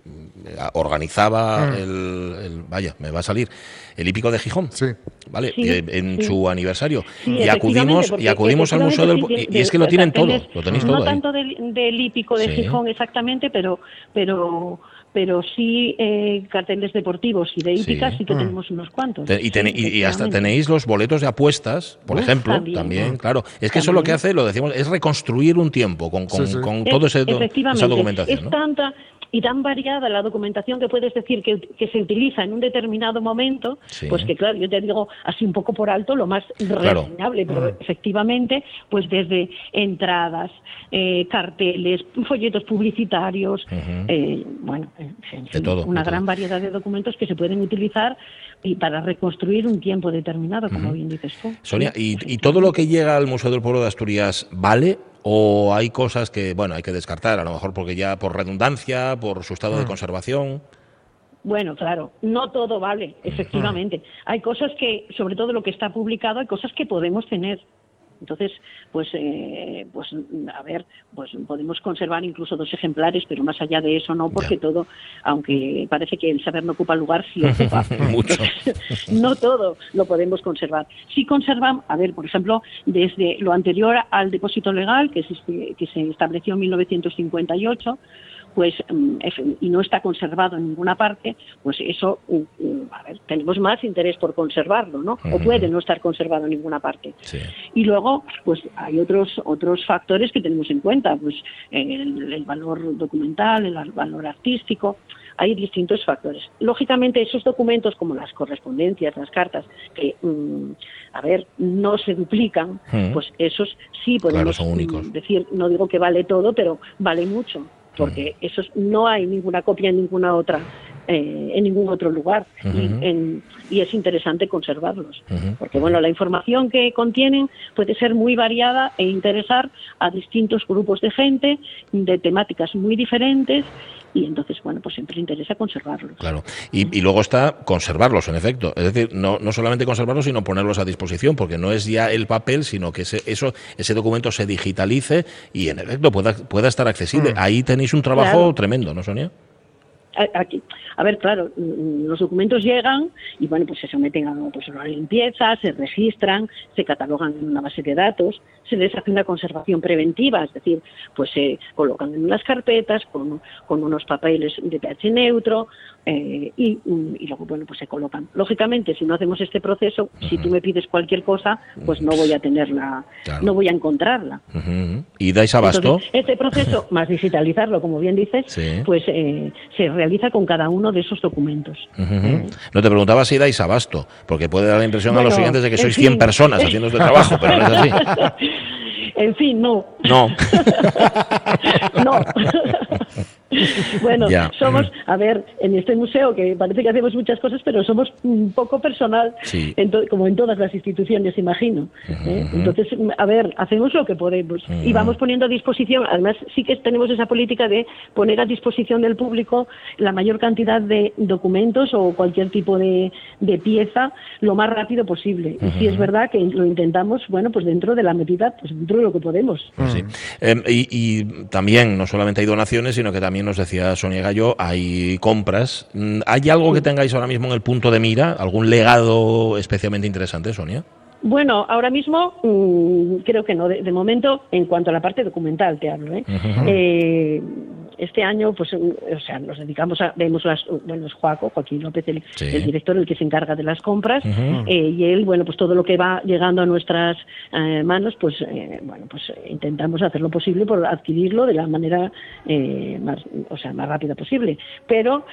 organizaba mm. el, Vaya, me va a salir. El hípico de Gijón. Sí. ¿Vale? en su aniversario. y acudimos, y acudimos al Museo del. Y, es que lo tienen todo, lo tenéis todo. No tanto del, hípico de Gijón exactamente, pero. pero pero sí eh, carteles deportivos y de hípicas sí, que mm. tenemos unos cuantos. y, hasta tenéis los boletos de apuestas, por ejemplo, también, claro. Es que eso lo que hace, lo decimos, es reconstruir un tiempo con, con, con todo ese, esa documentación. Es tanta, y tan variada la documentación que puedes decir que, se utiliza en un determinado momento, pues que claro, yo te digo así un poco por alto lo más reseñable, pero mm. efectivamente, pues desde entradas, eh, carteles, folletos publicitarios, eh, bueno, una gran variedad de documentos que se pueden utilizar y para reconstruir un tiempo determinado, como bien dices tú. Sonia, ¿y, ¿y todo lo que llega al Museo del Pueblo de Asturias vale o hay cosas que, bueno, hay que descartar, a lo mejor porque ya por redundancia, por su estado de mm. conservación. Bueno, claro, no todo vale, efectivamente. Hay cosas que, sobre todo lo que está publicado, hay cosas que podemos tener. Entonces, pues, eh, pues a ver, pues podemos conservar incluso dos ejemplares, pero más allá de eso no, porque todo, aunque parece que el saber no ocupa lugar, sí ocupa. Mucho. no todo lo podemos conservar. Sí conservan, a ver, por ejemplo, desde lo anterior al depósito legal, que que se estableció en 1958, pues mm, y no está conservado en ninguna parte, pues eso, mm, mm, a ver, tenemos más interés por conservarlo, ¿no? O puede no estar conservado en ninguna parte. Y luego, pues hay otros otros factores que tenemos en cuenta, pues el, valor documental, el valor artístico, hay distintos factores. Lógicamente, esos documentos, como las correspondencias, las cartas, que, a ver, no se duplican, pues esos sí podemos decir, no digo que vale todo, pero vale mucho porque eso no hay ninguna copia en ninguna otra eh, en ningún otro lugar. Y, es interesante conservarlos porque bueno la información que contienen puede ser muy variada e interesar a distintos grupos de gente de temáticas muy diferentes y entonces, bueno, pues siempre interesa conservarlos. Claro, y, luego está conservarlos, en efecto. Es decir, no, no solamente conservarlos, sino ponerlos a disposición, porque no es ya el papel, sino que ese, eso, ese documento se digitalice y, en efecto, pueda, pueda estar accesible. Mm. Ahí tenéis un trabajo tremendo, ¿no, Sonia? Aquí, a ver, claro, mm, los documentos llegan y bueno, pues se someten a pues, una limpieza, se registran, se catalogan en una base de datos, se les hace una conservación preventiva, es decir, pues se colocan en unas carpetas con, con unos papeles de pH neutro eh, y, y, luego, bueno, pues se colocan. Lógicamente, si no hacemos este proceso, si tú me pides cualquier cosa, pues no voy a tenerla, no voy a encontrarla. ¿Y dais abasto? este proceso, más digitalizarlo, como bien dices, pues eh, se realiza con cada uno de esos documentos. No te preguntaba si dais abasto, porque puede dar la impresión a los siguientes de que sois 100 personas haciendo este trabajo, pero no es así. En fin, no. No. no. bueno, somos, a ver, en este museo que parece que hacemos muchas cosas, pero somos un poco personal, como en todas las instituciones, imagino. ¿eh? Entonces, a ver, hacemos lo que podemos y vamos poniendo a disposición, además sí que tenemos esa política de poner a disposición del público la mayor cantidad de documentos o cualquier tipo de, pieza lo más rápido posible. Y sí es verdad que lo intentamos, bueno, pues dentro de la medida, pues dentro de lo que podemos. Em, y, y también, no solamente hay donaciones, sino que también nos decía Sonia Gallo, hay compras. Mm, ¿Hay algo que tengáis ahora mismo en el punto de mira? ¿Algún legado especialmente interesante, Sonia? Bueno, ahora mismo mm, creo que no. De, momento, en cuanto a la parte documental, te hablo. ¿eh? eh este año, pues, o sea, nos dedicamos a, vemos las, bueno, es Joaco, Joaquín López, el, director, el que se encarga de las compras, eh, y él, bueno, pues todo lo que va llegando a nuestras eh, manos, pues, eh, bueno, pues intentamos hacer lo posible por adquirirlo de la manera más, o sea, más rápida posible. Pero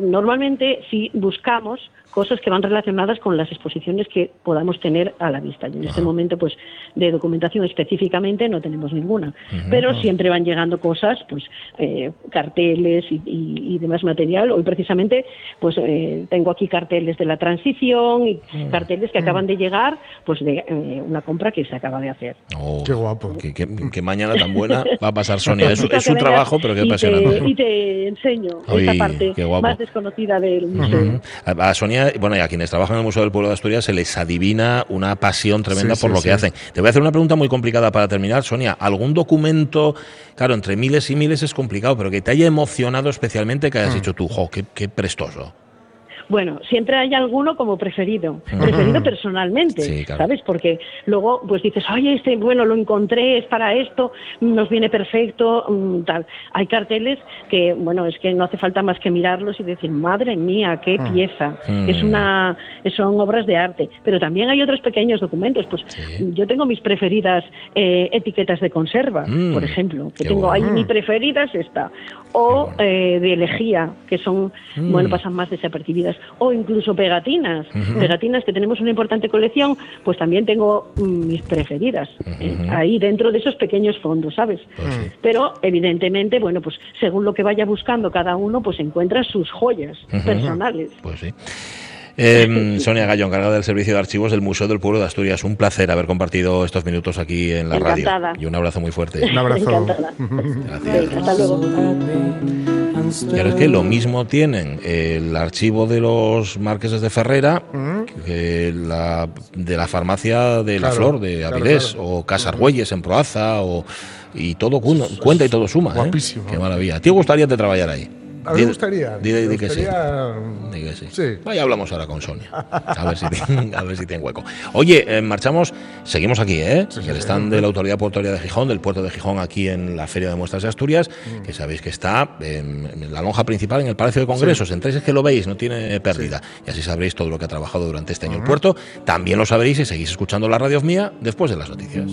normalmente si buscamos cosas que van relacionadas con las exposiciones que podamos tener a la vista. Y en este momento, pues, de documentación específicamente no tenemos ninguna. Pero siempre van llegando cosas, pues, eh, carteles y, demás material. Hoy precisamente pues eh, tengo aquí carteles de la transición y mm. carteles que acaban de llegar pues de eh, una compra que se acaba de hacer. Oh, qué guapo. Qué, mañana tan buena va a pasar Sonia. Es, su trabajo, pero qué apasionante. y te enseño esta parte más desconocida del museo. A Sonia, bueno, y a quienes trabajan en el Museo del Pueblo de Asturias se les adivina una pasión tremenda por lo que hacen. Te voy a hacer una pregunta muy complicada para terminar, Sonia. ¿Algún documento, claro, entre miles y miles es complicado, pero que te haya emocionado especialmente que hayas mm. dicho tú, jo, qué prestoso? Bueno, siempre hay alguno como preferido, preferido personalmente, ¿sabes? Porque luego pues dices, oye, este, bueno, lo encontré, es para esto, nos viene perfecto, mm, tal. Hay carteles que, bueno, es que no hace falta más que mirarlos y decir, madre mía, qué ah. pieza. Es mm. una, son obras de arte. Pero también hay otros pequeños documentos. Pues yo tengo mis preferidas eh, etiquetas de conserva, mm. por ejemplo, que tengo ahí mi preferida es esta. O eh, de elegía, que son, bueno, pasan más desapercibidas o incluso pegatinas. Pegatinas que tenemos una importante colección, pues también tengo mm, mis preferidas eh, ahí dentro de esos pequeños fondos, ¿sabes? Pues Pero evidentemente, bueno, pues según lo que vaya buscando cada uno, pues encuentra sus joyas personales. Pues sí. Em, Sonia Gallo, encargada del servicio de archivos del Museo del Pueblo de Asturias. Un placer haber compartido estos minutos aquí en la radio. Y un abrazo muy fuerte. Un abrazo. Gracias. Hasta luego. Y ahora es que lo mismo tienen el archivo de los marqueses de Ferrera que la, de la farmacia de la Flor de Avilés o Casargüelles en Proaza o, y todo cuenta y todo suma. ¿eh? Guapísimo. Qué maravilla. ¿Te gustaría te trabajar ahí? A mí me gustaría. Di, que sí. sí. sí. Vaya, hablamos ahora con Sonia. A ver si, a ver si tiene hueco. Oye, eh, marchamos, seguimos aquí, ¿eh? Sí, el stand de la Autoridad Portuaria de Gijón, del puerto de Gijón, aquí en la Feria de Muestras de Asturias, mm. que sabéis que está en, la lonja principal, en el Palacio de Congresos. Entréis es que lo veis, no tiene pérdida. Y así sabréis todo lo que ha trabajado durante este año el puerto. También lo sabréis y seguís escuchando la radio mía después de las noticias.